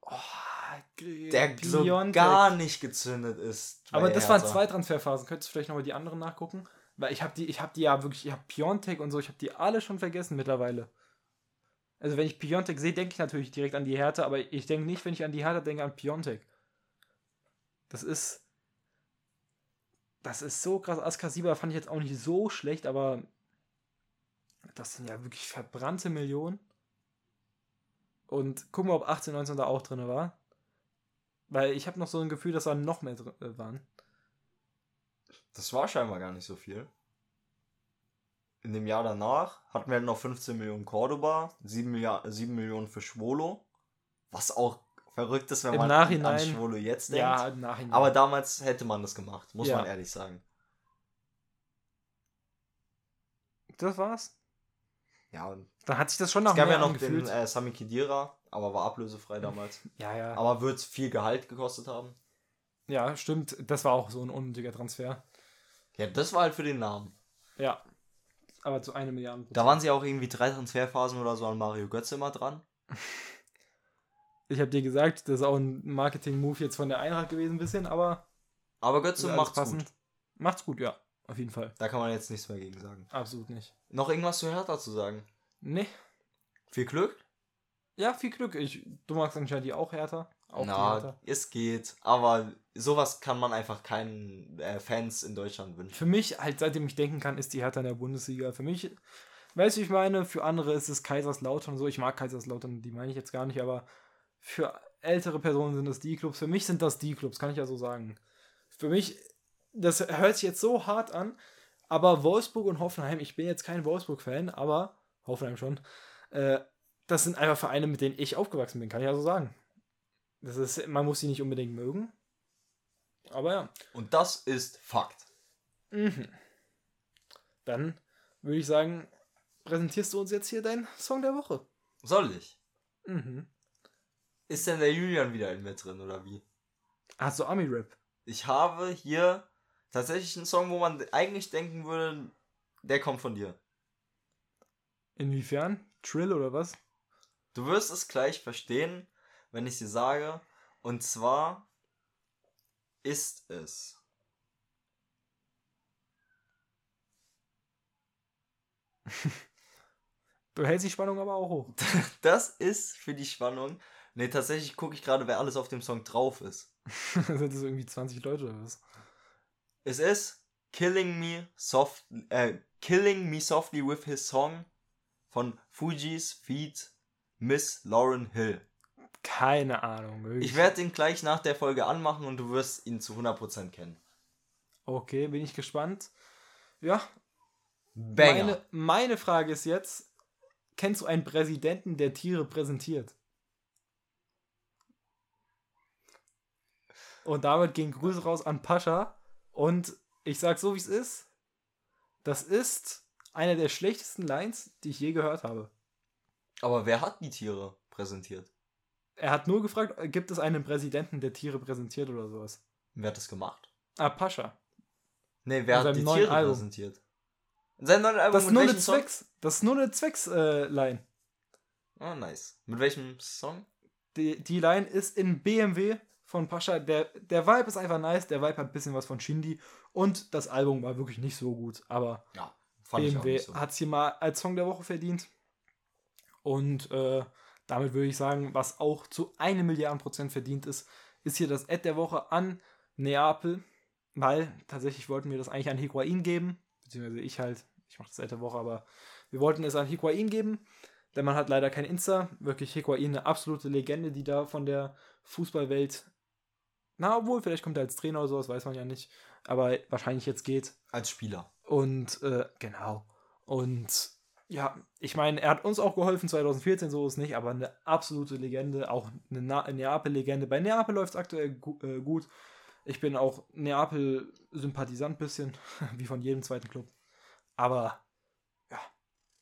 Oh, Der so Piontek. gar nicht gezündet ist. Aber das waren Hertha. zwei Transferphasen. Könntest du vielleicht nochmal die anderen nachgucken? Weil ich habe die, ich habe die ja wirklich, ich habe Piontek und so, ich habe die alle schon vergessen mittlerweile. Also wenn ich Piontek sehe, denke ich natürlich direkt an die Härte, aber ich denke nicht, wenn ich an die Härte denke, an Piontek. Das ist. Das ist so krass. Askasiba fand ich jetzt auch nicht so schlecht, aber das sind ja wirklich verbrannte Millionen. Und gucken wir, ob 18, 19 da auch drin war. Weil ich habe noch so ein Gefühl, dass da noch mehr drin äh, waren. Das war scheinbar gar nicht so viel. In dem Jahr danach hatten wir noch 15 Millionen Cordoba, 7, Milliard, 7 Millionen für Schwolo. Was auch verrückt ist, wenn Im man Nachhinein- an Schwolo jetzt denkt. Ja, im Nachhinein. Aber damals hätte man das gemacht, muss Ja. man ehrlich sagen. das war's. Ja, und Dann hat sich das schon noch es gab ja noch angefühlt. den äh, Sami Khedira, aber war ablösefrei damals. ja, ja. Aber wird viel Gehalt gekostet haben. Ja, stimmt. Das war auch so ein unnötiger Transfer. Ja, das war halt für den Namen. Ja. Aber zu einer Milliarde. Da waren sie auch irgendwie drei Transferphasen oder so an Mario Götze immer dran. Ich habe dir gesagt, das ist auch ein Marketing-Move jetzt von der Eintracht gewesen, ein bisschen, aber Aber Götze macht's passend. gut. Macht's gut, ja. Auf jeden Fall. Da kann man jetzt nichts mehr gegen sagen. Absolut nicht. Noch irgendwas zu Hertha zu sagen? Nee. Viel Glück? Ja, viel Glück. Ich, du magst anscheinend die auch härter. Auch Na, härter. es geht. Aber sowas kann man einfach keinen äh, Fans in Deutschland wünschen. Für mich, halt seitdem ich denken kann, ist die Hertha in der Bundesliga. Für mich, weißt du, ich meine, für andere ist es Kaiserslautern und so. Ich mag Kaiserslautern, die meine ich jetzt gar nicht, aber für ältere Personen sind das die Clubs. Für mich sind das die Clubs, kann ich ja so sagen. Für mich, das hört sich jetzt so hart an, aber Wolfsburg und Hoffenheim, ich bin jetzt kein Wolfsburg-Fan, aber Hoffenheim schon, äh, das sind einfach Vereine, mit denen ich aufgewachsen bin, kann ich ja so sagen. Das ist, man muss sie nicht unbedingt mögen. Aber ja. Und das ist Fakt. Mhm. Dann würde ich sagen, präsentierst du uns jetzt hier deinen Song der Woche. Soll ich? Mhm. Ist denn der Julian wieder in mir drin oder wie? Hast du Ami-Rap? Ich habe hier tatsächlich einen Song, wo man eigentlich denken würde, der kommt von dir. Inwiefern? Trill oder was? Du wirst es gleich verstehen, wenn ich dir sage. Und zwar ist es. Du hältst die Spannung aber auch hoch. Das ist für die Spannung. Ne, tatsächlich gucke ich gerade, wer alles auf dem Song drauf ist. Sind das irgendwie 20 Leute oder was? Es ist Killing Me Soft, äh, Killing Me Softly with His Song von Fuji's Feed Miss Lauren Hill. Keine Ahnung. Wirklich. Ich werde den gleich nach der Folge anmachen und du wirst ihn zu 100% kennen. Okay, bin ich gespannt. Ja, Banger. meine, meine Frage ist jetzt: Kennst du einen Präsidenten, der Tiere präsentiert? Und damit gehen Grüße raus an Pascha. Und ich sag so, wie es ist: Das ist eine der schlechtesten Lines, die ich je gehört habe. Aber wer hat die Tiere präsentiert? Er hat nur gefragt, gibt es einen Präsidenten, der Tiere präsentiert oder sowas? Wer hat das gemacht? Ah, Pascha. Ne, wer hat die Tiere Album. präsentiert? In seinem neuen Album Das ist nur eine Song? Zwecks. Das ist nur eine Zwecks-Line. Ah, nice. Mit welchem Song? die, die Line ist in BMW von Pascha. Der, der Vibe ist einfach nice. Der Vibe hat ein bisschen was von Shindy. Und das Album war wirklich nicht so gut. Aber Ja, BMW so. hat es hier mal als Song der Woche verdient. Und äh, damit würde ich sagen, was auch zu einem Milliarden Prozent verdient ist, ist hier das Ad der Woche an Neapel. Weil tatsächlich wollten wir das eigentlich an Higuain geben. Beziehungsweise ich halt. Ich mache das Ad der Woche, aber wir wollten es an Higuain geben. Denn man hat leider kein Insta. Wirklich Higuain eine absolute Legende, die da von der Fußballwelt. Na, obwohl, vielleicht kommt er als Trainer oder sowas, weiß man ja nicht. Aber wahrscheinlich jetzt geht. Als Spieler. Und äh, genau. Und ja, ich meine, er hat uns auch geholfen 2014, so ist es nicht, aber eine absolute Legende, auch eine Na Neapel-Legende. Bei Neapel läuft es aktuell gu äh, gut. Ich bin auch Neapel-Sympathisant bisschen, wie von jedem zweiten Club. Aber ja,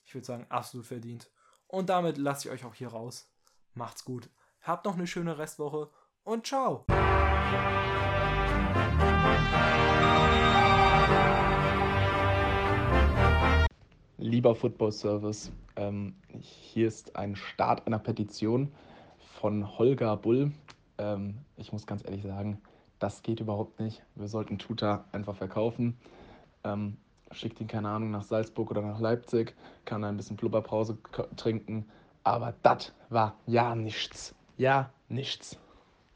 ich würde sagen, absolut verdient. Und damit lasse ich euch auch hier raus. Macht's gut. Habt noch eine schöne Restwoche und ciao. Lieber Football Service, ähm, hier ist ein Start einer Petition von Holger Bull. Ähm, ich muss ganz ehrlich sagen, das geht überhaupt nicht. Wir sollten Tuta einfach verkaufen. Ähm, schickt ihn, keine Ahnung, nach Salzburg oder nach Leipzig, kann ein bisschen Blubberpause trinken. Aber das war ja nichts. Ja, nichts.